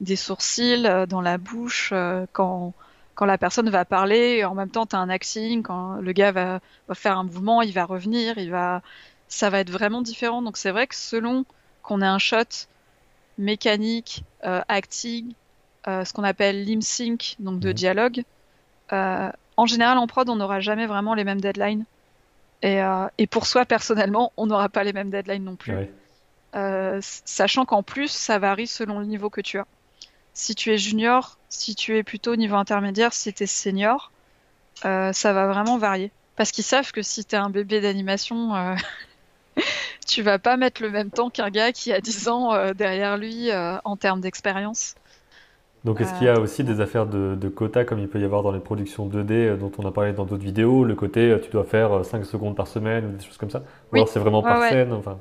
des sourcils euh, dans la bouche euh, quand quand la personne va parler, en même temps, tu as un acting, quand le gars va, va, faire un mouvement, il va revenir, il va, ça va être vraiment différent. Donc c'est vrai que selon qu'on ait un shot mécanique, euh, acting, ce qu'on appelle lim sync, donc de mhm. dialogue, en général en prod, on n'aura jamais vraiment les mêmes deadlines. Et, et pour soi personnellement, on n'aura pas les mêmes deadlines non plus. sachant qu'en plus, ça varie selon le niveau que tu as si tu es junior, si tu es plutôt niveau intermédiaire, si tu es senior, euh, ça va vraiment varier. Parce qu'ils savent que si tu es un bébé d'animation, euh, tu vas pas mettre le même temps qu'un gars qui a 10 ans euh, derrière lui en termes d'expérience. Donc est-ce qu'il y a aussi des affaires de, de quotas comme il peut y avoir dans les productions 2D dont on a parlé dans d'autres vidéos, le côté tu dois faire 5 secondes par semaine ou des choses comme ça? Ou alors c'est vraiment par scène enfin...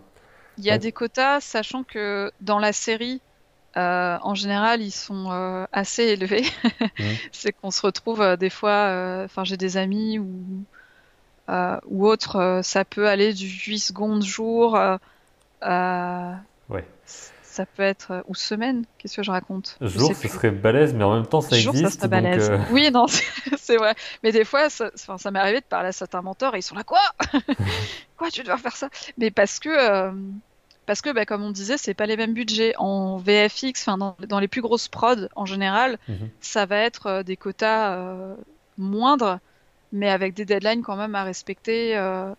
Il y a des quotas, sachant que dans la série, euh, en général, ils sont euh, assez élevés. c'est qu'on se retrouve euh, des fois, enfin j'ai des amis ou ou autres, ça peut aller du 8 secondes jour. ouais. Ça peut être ou semaine. Qu'est-ce que je raconte? Jour, ce serait balèze, mais en même temps, ça jour, existe. Ça balèze. Oui, non, c'est vrai. Mais des fois, ça, ça m'est arrivé de parler à certains mentors et ils sont là quoi? Quoi, tu dois faire ça? Mais parce que parce que, bah, comme on disait, c'est pas les mêmes budgets. En VFX, enfin dans, les plus grosses prods en général, mhm. ça va être euh, des quotas euh, moindres, mais avec des deadlines quand même à respecter. Euh,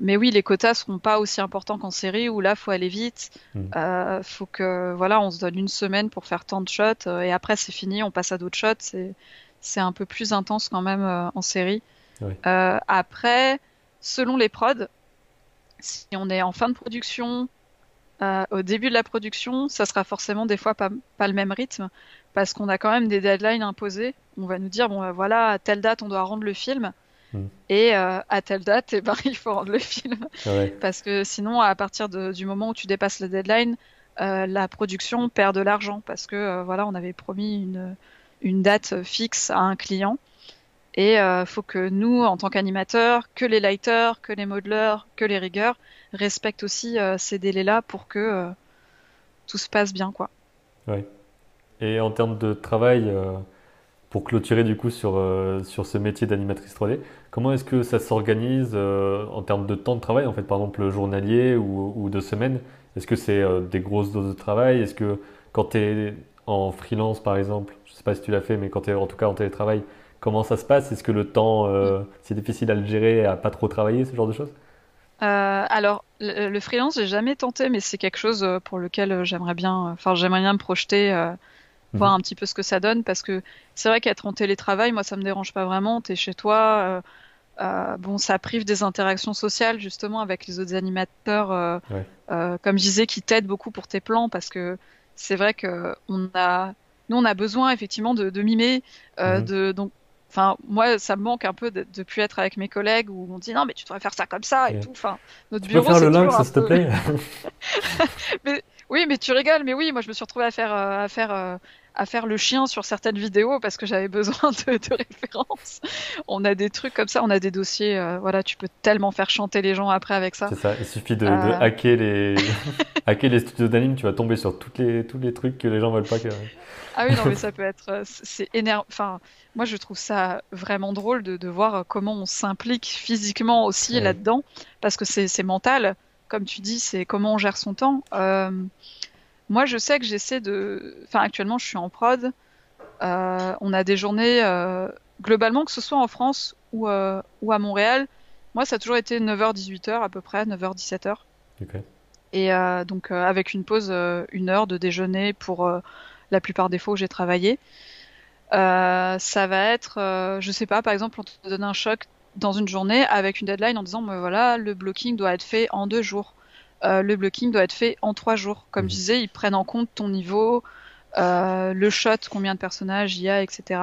mais oui, les quotas seront pas aussi importants qu'en série où là, faut aller vite. Mhm. faut que, voilà, on se donne une semaine pour faire tant de shots et après c'est fini, on passe à d'autres shots. C'est c'est un peu plus intense quand même en série. après, selon les prods, si on est en fin de production, euh, au début de la production, ça sera forcément des fois pas, le même rythme parce qu'on a quand même des deadlines imposées. On va nous dire bon bah, voilà à telle date on doit rendre le film. Hmm. et euh, à telle date eh ben, il faut rendre le film. Parce que sinon à partir du moment où tu dépasses la deadline, euh, la production perd de l'argent. Parce que voilà on avait promis une, une date fixe à un client et euh, faut que nous, en tant qu'animateurs, que les lighters, que les modelers, que les riggers, respectent aussi euh, ces délais-là pour que euh, tout se passe bien. Quoi. Ouais. Et en termes de travail, pour clôturer du coup sur, sur ce métier d'animatrice 3D, comment est-ce que ça s'organise en termes de temps de travail, en fait, par exemple journalier ou, ou de semaine Est-ce que c'est des grosses doses de travail? Est-ce que quand tu es en freelance, par exemple, je ne sais pas si tu l'as fait, mais quand tu es en tout cas en télétravail, Comment ça se passe? Est-ce que le temps, euh, c'est difficile à le gérer, à pas trop travailler, ce genre de choses? Euh, Alors, le, freelance, j'ai jamais tenté, mais c'est quelque chose pour lequel j'aimerais bien, enfin, j'aimerais bien me projeter, voir mhm. un petit peu ce que ça donne, parce que c'est vrai qu'être en télétravail, moi, ça me dérange pas vraiment. T'es chez toi, euh, bon, ça prive des interactions sociales justement avec les autres animateurs, euh, euh, comme je disais, qui t'aident beaucoup pour tes plans parce que c'est vrai que on a, nous on a besoin effectivement de, de mimer, mhm. de donc, enfin moi ça me manque un peu de, de plus être avec mes collègues où on dit non mais tu devrais faire ça comme ça et tout. Enfin notre tu bureau. Peux faire le lynx s'il te plaît. mais, oui mais tu rigoles mais oui moi je me suis retrouvée à faire à faire à faire le chien sur certaines vidéos parce que j'avais besoin de, de, références. On a des trucs comme ça, on a des dossiers. Euh, voilà, tu peux tellement faire chanter les gens après avec ça. C'est ça. Il suffit de, de euh. hacker les hacker les studios d'anime, tu vas tomber sur toutes les tous les trucs que les gens veulent pas. Que... Ah oui, non, mais ça peut être. Euh, c'est énervant. Enfin, moi, je trouve ça vraiment drôle de, de voir comment on s'implique physiquement aussi là-dedans, parce que c'est mental. Comme tu dis, c'est comment on gère son temps. Euh, moi, je sais que j'essaie de. Enfin, actuellement, je suis en prod. Euh, on a des journées, euh, globalement, que ce soit en France ou, euh, ou à Montréal. Moi, ça a toujours été 9h-18h à peu près, 9h-17h. Et donc, avec une pause, une heure de déjeuner pour la plupart des fois où j'ai travaillé. ça va être, je sais pas, par exemple, on te donne un choc dans une journée avec une deadline en disant, mais voilà, le blocking doit être fait en deux jours. Euh, le blocking doit être fait en trois jours. Comme je mhm. disais, ils prennent en compte ton niveau, euh, le shot, combien de personnages il y a, etc.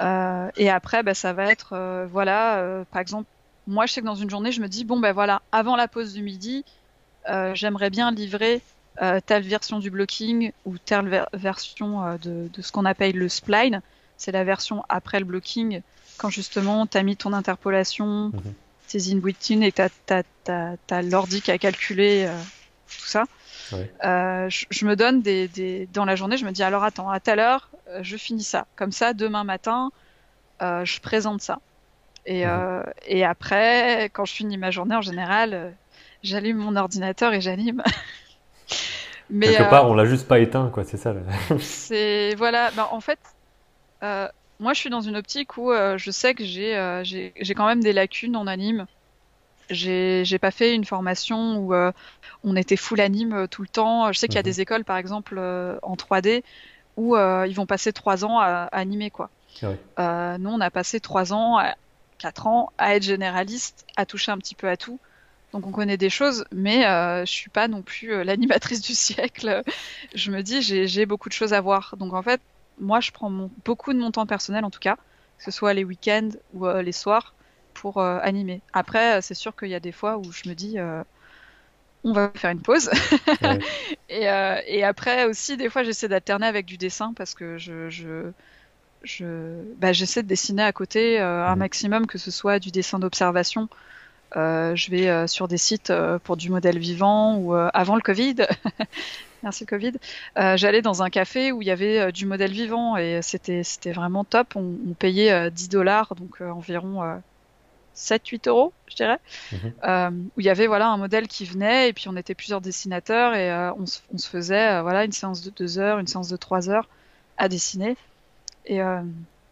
Euh, et après, bah, ça va être, voilà, par exemple, moi je sais que dans une journée, je me dis, bon ben voilà, avant la pause du midi, j'aimerais bien livrer telle version du blocking ou telle version de, ce qu'on appelle le spline. C'est la version après le blocking, quand justement tu as mis ton interpolation, mhm tes in et tu as, l'ordi qui a calculé euh, tout ça. Euh, je, me donne des, dans la journée, je me dis alors attends, à telle heure, euh, je finis ça. Comme ça, demain matin, je présente ça. Et, mhm. et après, quand je finis ma journée, en général, j'allume mon ordinateur et j'anime. Mais quelque part, on l'a juste pas éteint, quoi. C'est ça. c'est voilà. Ben, en fait, moi, je suis dans une optique où euh, je sais que euh, j'ai j'ai quand même des lacunes en anime. J'ai j'ai pas fait une formation où euh, on était full anime tout le temps. Je sais qu'il y a mhm. des écoles, par exemple, en 3D où ils vont passer trois ans à, animer quoi. Ah nous, on a passé trois ans, quatre ans à être généraliste, à toucher un petit peu à tout. Donc on connaît des choses, mais euh, je suis pas non plus l'animatrice du siècle. Je me dis j'ai beaucoup de choses à voir. Donc en fait, moi, je prends beaucoup de mon temps personnel, en tout cas, que ce soit les week-ends ou euh, les soirs, pour euh, animer. Après, euh, c'est sûr qu'il y a des fois où je me dis, on va faire une pause. et, et, après aussi, des fois, j'essaie d'alterner avec du dessin parce que je, je, je bah, j'essaie de dessiner à côté un maximum, que ce soit du dessin d'observation. je vais sur des sites pour du modèle vivant ou avant le Covid, merci Covid, euh, j'allais dans un café où il y avait euh, du modèle vivant et c'était c'était vraiment top. On, payait 10 euh, dollars, donc environ 7-8 euros, je dirais, mhm. où il y avait voilà un modèle qui venait et puis on était plusieurs dessinateurs et on, se faisait voilà une séance de 2 heures, une séance de 3 heures à dessiner. Et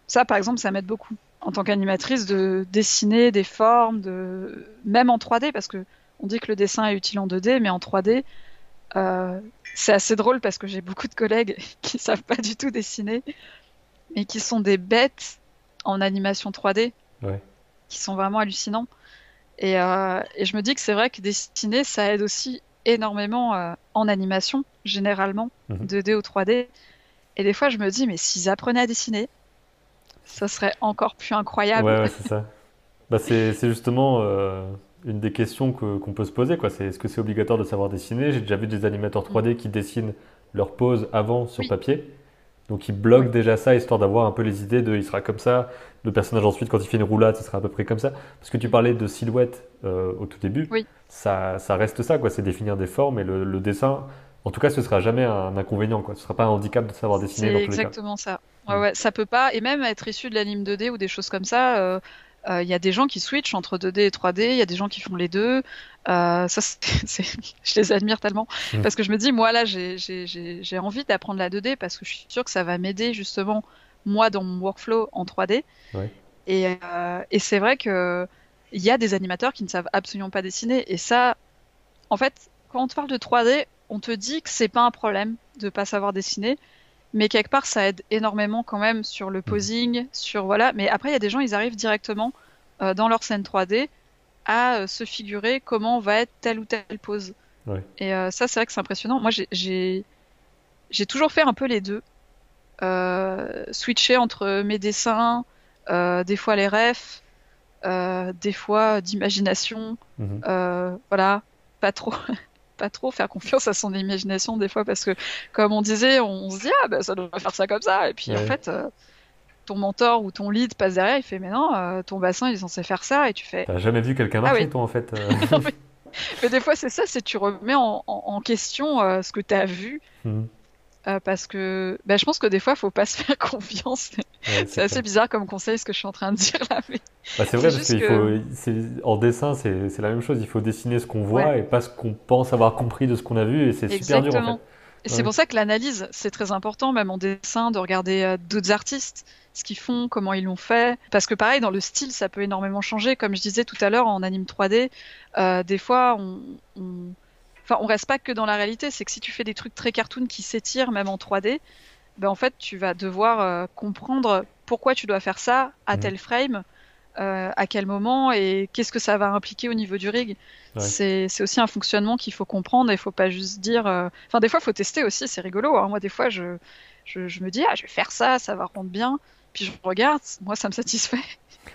ça, par exemple, ça m'aide beaucoup en tant qu'animatrice de dessiner des formes, de même en 3D parce que on dit que le dessin est utile en 2D, mais en 3D, euh, c'est assez drôle parce que j'ai beaucoup de collègues qui savent pas du tout dessiner, mais qui sont des bêtes en animation 3D, qui sont vraiment hallucinants. Et, euh, et je me dis que c'est vrai que dessiner, ça aide aussi énormément euh, en animation, généralement, 2D mhm. ou 3D. Et des fois, je me dis, mais s'ils apprenaient à dessiner, ça serait encore plus incroyable. Ouais, c'est ça. Bah, c'est justement une des questions qu'on peut se poser. C'est est-ce que c'est obligatoire de savoir dessiner? J'ai déjà vu des animateurs 3D qui dessinent leur pose avant sur papier. Donc ils bloquent déjà ça histoire d'avoir un peu les idées de il sera comme ça, le personnage ensuite quand il fait une roulade, ce sera à peu près comme ça. Parce que tu parlais de silhouette euh, au tout début, ça, ça, reste ça, quoi. c'est définir des formes et le, dessin, en tout cas ce sera jamais un inconvénient, quoi. ce sera pas un handicap de savoir dessiner. C'est exactement ça. Ouais, ouais, ça peut pas, et même être issu de l'anime 2D ou des choses comme ça, euh, il euh, y a des gens qui switchent entre 2D et 3D, il y a des gens qui font les deux. Euh, ça, je les admire tellement mm. parce que je me dis, moi là, j'ai envie d'apprendre la 2D parce que je suis sûre que ça va m'aider justement moi dans mon workflow en 3D. Et, euh, et c'est vrai que il y a des animateurs qui ne savent absolument pas dessiner et ça, en fait, quand on te parle de 3D, on te dit que c'est pas un problème de pas savoir dessiner, mais quelque part ça aide énormément quand même sur le mhm. posing, sur voilà. Mais après, il y a des gens, ils arrivent directement euh, dans leur scène 3D à euh, se figurer comment va être telle ou telle pose. Et euh, ça, c'est vrai que c'est impressionnant. Moi, j'ai j'ai toujours fait un peu les deux, switcher entre mes dessins, des fois les refs, des fois d'imagination, mhm. voilà, pas trop. pas trop faire confiance à son imagination des fois parce que comme on disait on se dit ah ben ça doit faire ça comme ça et puis en fait ton mentor ou ton lead passe derrière, il fait mais non, euh, ton bassin il est censé faire ça et tu fais. T'as jamais vu quelqu'un ah marcher toi en fait. Euh. mais... des fois c'est ça, c'est tu remets en, question euh, ce que tu as vu. Mhm. parce que bah, je pense que des fois, il faut pas se faire confiance. c'est assez bizarre comme conseil ce que je suis en train de dire là. Mais... Bah, c'est vrai parce qu'il faut, en dessin, c'est la même chose. Il faut dessiner ce qu'on voit et pas ce qu'on pense avoir compris de ce qu'on a vu, et c'est super dur en fait. Et c'est pour ça que l'analyse, c'est très important, même en dessin, de regarder d'autres artistes ce qu'ils font, comment ils l'ont fait. Parce que pareil, dans le style, ça peut énormément changer. Comme je disais tout à l'heure, en anime 3D, euh, des fois, on, on... Enfin, on reste pas que dans la réalité. C'est que si tu fais des trucs très cartoon qui s'étirent, même en 3D, ben en fait, tu vas devoir euh, comprendre pourquoi tu dois faire ça à tel frame, euh, à quel moment et qu'est-ce que ça va impliquer au niveau du rig. C'est aussi un fonctionnement qu'il faut comprendre. Il faut pas juste dire. Enfin, des fois, il faut tester aussi. C'est rigolo. Hein. Moi, des fois, je, je, je, me dis, ah, je vais faire ça, ça va rendre bien. Puis je regarde, moi ça me satisfait.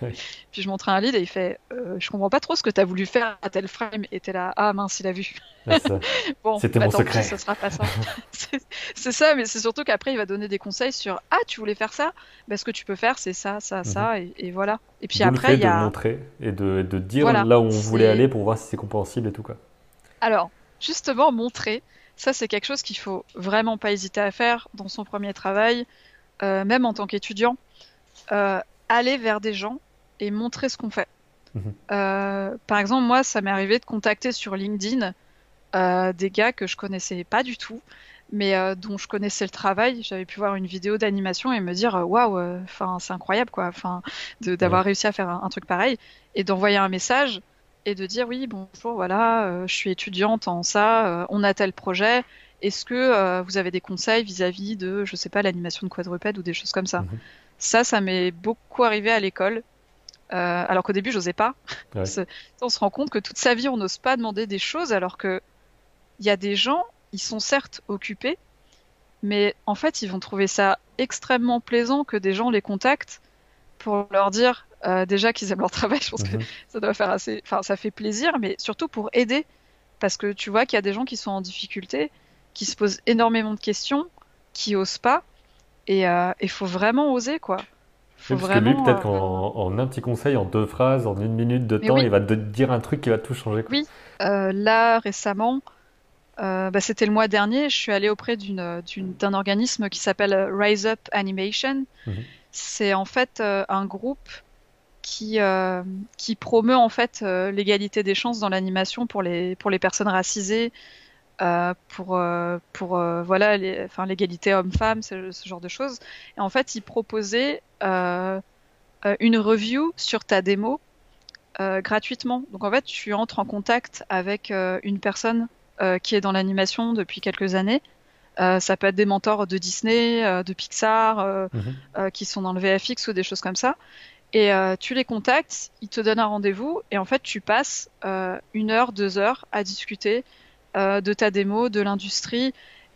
Puis je montre un lead et il fait euh, Je comprends pas trop ce que tu as voulu faire à tel frame. Et t'es là Ah mince, il a vu. bon, C'était bah, mon secret. ça sera pas ça. c'est ça, mais c'est surtout qu'après il va donner des conseils sur Ah, tu voulais faire ça? Bah, Ce que tu peux faire, c'est ça, ça, ça. Mhm. Et, voilà. Et puis après, il y a. De montrer et de, de dire là où on voulait aller pour voir si c'est compréhensible et tout. Quoi. Alors, justement, montrer, ça c'est quelque chose qu'il faut vraiment pas hésiter à faire dans son premier travail, euh, même en tant qu'étudiant euh, aller vers des gens et montrer ce qu'on fait. Mhm. Euh, par exemple, moi, ça m'est arrivé de contacter sur LinkedIn euh, des gars que je connaissais pas du tout, mais dont je connaissais le travail. J'avais pu voir une vidéo d'animation et me dire waouh, enfin c'est incroyable quoi, enfin d'avoir réussi à faire un, truc pareil et d'envoyer un message et de dire oui bonjour voilà, je suis étudiante en ça, on a tel projet. Est-ce que vous avez des conseils vis-à-vis de, je sais pas, l'animation de quadrupède ou des choses comme ça? Mhm. Ça, ça m'est beaucoup arrivé à l'école. Euh, alors qu'au début, j'osais pas. on se rend compte que toute sa vie, on n'ose pas demander des choses, alors que il y a des gens, ils sont certes occupés, mais en fait, ils vont trouver ça extrêmement plaisant que des gens les contactent pour leur dire euh, déjà qu'ils aiment leur travail. Je pense que mhm. ça doit faire assez, enfin, ça fait plaisir, mais surtout pour aider, parce que tu vois qu'il y a des gens qui sont en difficulté, qui se posent énormément de questions, qui osent pas, et il euh, faut vraiment oser, quoi. Faut parce que lui, peut-être euh, qu'en un petit conseil, en deux phrases, en une minute de temps, il va te dire un truc qui va tout changer. Quoi. Oui, euh, là, récemment, bah, c'était le mois dernier, je suis allée auprès d'un organisme qui s'appelle Rise Up Animation. Mhm. C'est en fait un groupe qui, qui promeut en fait l'égalité des chances dans l'animation pour les, pour les personnes racisées, euh, pour euh, pour euh, voilà enfin l'égalité homme-femme ce, genre de choses. Et en fait il proposait une review sur ta démo gratuitement. Donc en fait tu entres en contact avec une personne qui est dans l'animation depuis quelques années. Ça peut être des mentors de Disney de Pixar mhm. qui sont dans le VFX ou des choses comme ça. Et tu les contactes, ils te donnent un rendez-vous et en fait tu passes une heure, deux heures à discuter de ta démo, de l'industrie.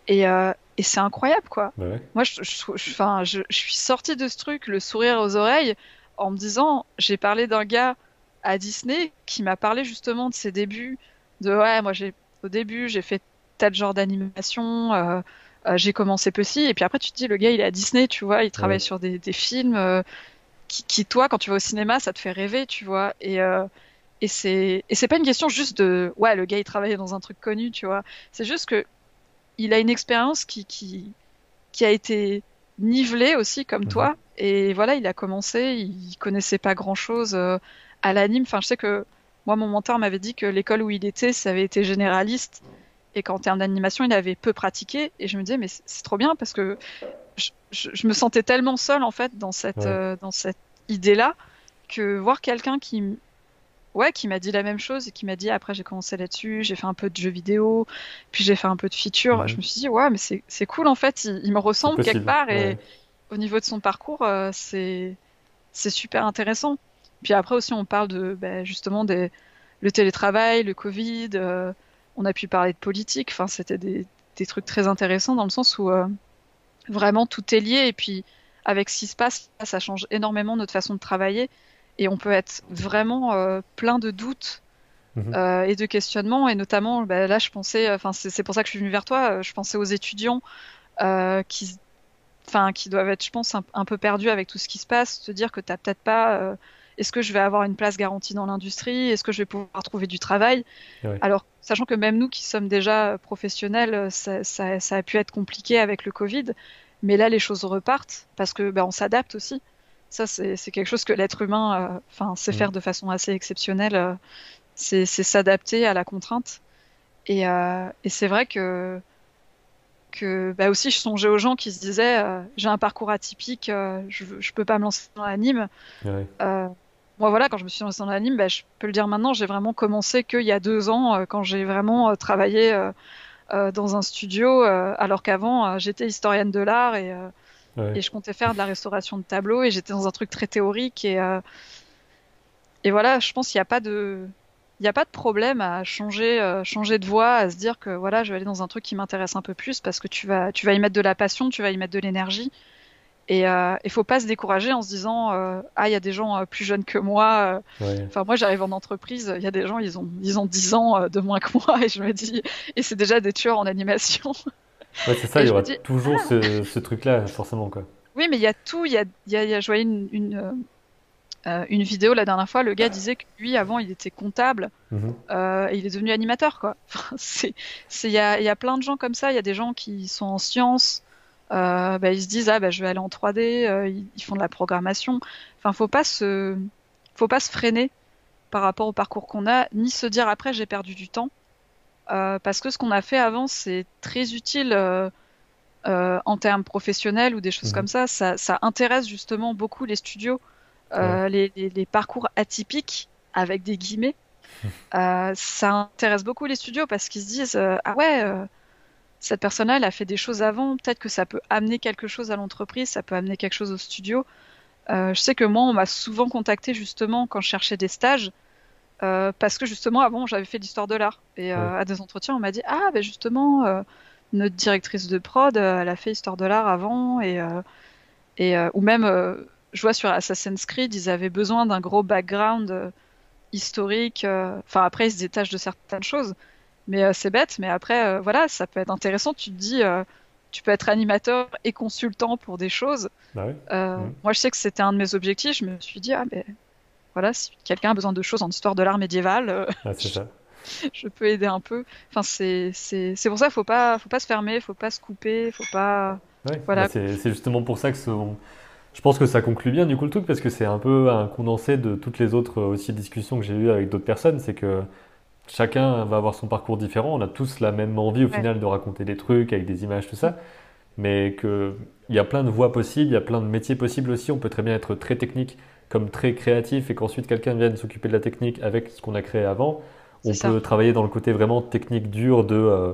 Et, euh, et c'est incroyable, quoi. Bah Moi, je, je, je, suis sortie de ce truc, le sourire aux oreilles, en me disant, j'ai parlé d'un gars à Disney qui m'a parlé justement de ses débuts, de ouais, moi j'ai au début j'ai fait tel genre d'animation, euh, j'ai commencé petit, et puis après tu te dis le gars il est à Disney, tu vois, il travaille sur des, des films qui, qui, toi quand tu vas au cinéma ça te fait rêver, tu vois, et et c'est et c'est pas une question juste de ouais le gars il travaillait dans un truc connu tu vois. C'est juste que il a une expérience qui qui qui a été nivelée aussi comme mhm. toi. Et voilà il a commencé il connaissait pas grand chose euh, à l'anime. Enfin je sais que moi mon mentor m'avait dit que l'école où il était ça avait été généraliste. Et qu'en termes d'animation il avait peu pratiqué. Et je me disais mais c'est trop bien parce que je, je, me sentais tellement seule en fait dans cette euh, dans cette idée là que voir quelqu'un qui ouais, qui m'a dit la même chose et qui m'a dit après j'ai commencé là-dessus, j'ai fait un peu de jeux vidéo, puis j'ai fait un peu de feature. Je me suis dit ouais, mais c'est cool en fait, il, me ressemble quelque part et au niveau de son parcours, euh, c'est c'est super intéressant. Puis après aussi on parle de bah, justement des le télétravail, le Covid, euh, on a pu parler de politique. Enfin c'était des, des trucs très intéressants dans le sens où euh, vraiment tout est lié et puis avec ce qui se passe, ça change énormément notre façon de travailler et on peut être vraiment euh, plein de doutes mhm. euh, et de questionnements et notamment bah, là je pensais enfin c'est pour ça que je suis venue vers toi euh, je pensais aux étudiants qui enfin qui doivent être je pense un, peu perdus avec tout ce qui se passe te dire que tu peut-être pas est-ce que je vais avoir une place garantie dans l'industrie Est-ce que je vais pouvoir trouver du travail Alors, sachant que même nous qui sommes déjà professionnels, ça, ça, a pu être compliqué avec le Covid, mais là les choses repartent parce que ben, on s'adapte aussi. Ça, c'est quelque chose que l'être humain euh, enfin, sait faire mm. de façon assez exceptionnelle. Euh, c'est s'adapter à la contrainte. Et, euh, et c'est vrai que, que bah aussi, je songeais aux gens qui se disaient j'ai un parcours atypique, je ne peux pas me lancer dans l'anime. moi, voilà, quand je me suis lancée dans l'anime, bah, je peux le dire maintenant, j'ai vraiment commencé qu'il y a deux ans, quand j'ai vraiment travaillé dans un studio, alors qu'avant, j'étais historienne de l'art et et je comptais faire de la restauration de tableaux et j'étais dans un truc très théorique et euh, et voilà, je pense qu'il n'y a pas de il n'y a pas de problème à changer euh, changer de voie, à se dire que voilà, je vais aller dans un truc qui m'intéresse un peu plus parce que tu vas tu vas y mettre de la passion, tu vas y mettre de l'énergie. Et euh, il faut pas se décourager en se disant euh, ah il y a des gens plus jeunes que moi. Enfin moi j'arrive en entreprise, il y a des gens ils ont ils ont 10 ans de moins que moi et je me dis et c'est déjà des tueurs en animation. Ouais, c'est ça, il y aura toujours ah. ce, ce truc-là, forcément. Quoi. Oui, mais il y a tout. Il y a, y a, y a je voyais une, une, euh, une, vidéo la dernière fois. Le gars disait que lui, avant, il était comptable mhm. euh, et il est devenu animateur. Quoi. il y a, y a plein de gens comme ça. Il y a des gens qui sont en sciences. Euh, bah, ils se disent ah bah, je vais aller en 3D. Euh, ils, ils, font de la programmation. Enfin, faut pas se, faut pas se freiner par rapport au parcours qu'on a, ni se dire après j'ai perdu du temps. Euh, parce que ce qu'on a fait avant, c'est très utile euh, euh, en termes professionnels ou des choses mhm. comme ça. ça. ça. intéresse justement beaucoup les studios, les, les, parcours atypiques, avec des guillemets. ça intéresse beaucoup les studios parce qu'ils se disent Ah ouais, cette personne-là, elle a fait des choses avant, peut-être que ça peut amener quelque chose à l'entreprise, ça peut amener quelque chose au studio. je sais que moi, on m'a souvent contacté justement quand je cherchais des stages euh, parce que justement avant j'avais fait l'histoire de l'art et euh, à des entretiens on m'a dit ah ben justement euh, notre directrice de prod elle a fait histoire de l'art avant et et ou même je vois sur Assassin's Creed ils avaient besoin d'un gros background historique enfin après ils se détachent de certaines choses mais c'est bête mais après voilà ça peut être intéressant tu te dis tu peux être animateur et consultant pour des choses. Bah mm. Moi, je sais que c'était un de mes objectifs. Je me suis dit, ah, ben, voilà, si quelqu'un a besoin de choses en histoire de l'art médiéval, euh, je, peux aider un peu. Enfin, c'est pour ça, faut pas, faut pas se fermer, faut pas se couper, faut pas. voilà. Bah, c'est justement pour ça que je pense que ça conclut bien du coup le truc parce que c'est un peu un condensé de toutes les autres aussi discussions que j'ai eues avec d'autres personnes. C'est que chacun va avoir son parcours différent. On a tous la même envie au final de raconter des trucs avec des images, tout ça. Mais qu'il y a plein de voies possibles, il y a plein de métiers possibles aussi. On peut très bien être très technique comme très créatif et qu'ensuite quelqu'un vienne s'occuper de la technique avec ce qu'on a créé avant. On peut travailler dans le côté vraiment technique dur de euh,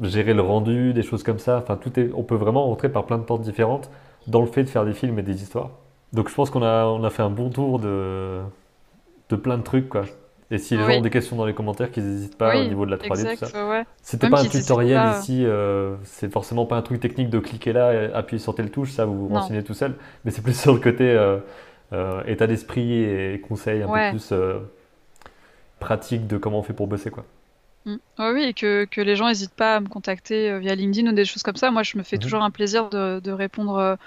gérer le rendu, des choses comme ça. Enfin, tout est, on peut vraiment rentrer par plein de portes différentes dans le fait de faire des films et des histoires. Donc je pense qu'on a, on a fait un bon tour de, de plein de trucs. Quoi. Et si les gens ont des questions dans les commentaires, qu'ils n'hésitent pas au niveau de la 3D, tout ça. C'était pas un tutoriel ici, euh, c'est forcément pas un truc technique de cliquer là, appuyer sur telle touche, ça vous vous renseignez tout seul. Mais c'est plus sur le côté euh, état d'esprit et conseils un peu plus euh, pratiques de comment on fait pour bosser quoi. Mm. oui, et que, que les gens n'hésitent pas à me contacter euh, via LinkedIn ou des choses comme ça. Moi, je me fais mhm. toujours un plaisir de, de répondre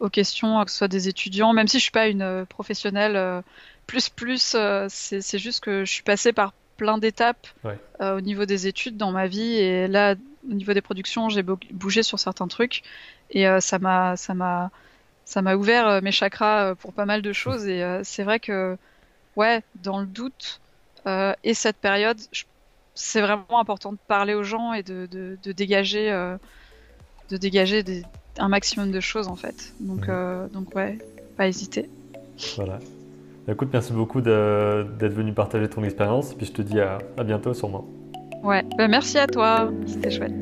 aux questions, que ce soit des étudiants, même si je suis pas une professionnelle plus plus. c'est juste que je suis passée par plein d'étapes au niveau des études dans ma vie et là, au niveau des productions, j'ai bougé sur certains trucs et ça m'a ça m'a ça m'a ouvert euh, mes chakras euh, pour pas mal de choses et euh, c'est vrai que ouais dans le doute et cette période c'est vraiment important de parler aux gens et de, de, dégager de dégager un maximum de choses en fait donc donc ouais pas hésiter voilà Écoute, merci beaucoup d'être venu partager ton expérience. Et puis je te dis à, à bientôt sûrement. Ouais, bah, merci à toi. C'était chouette.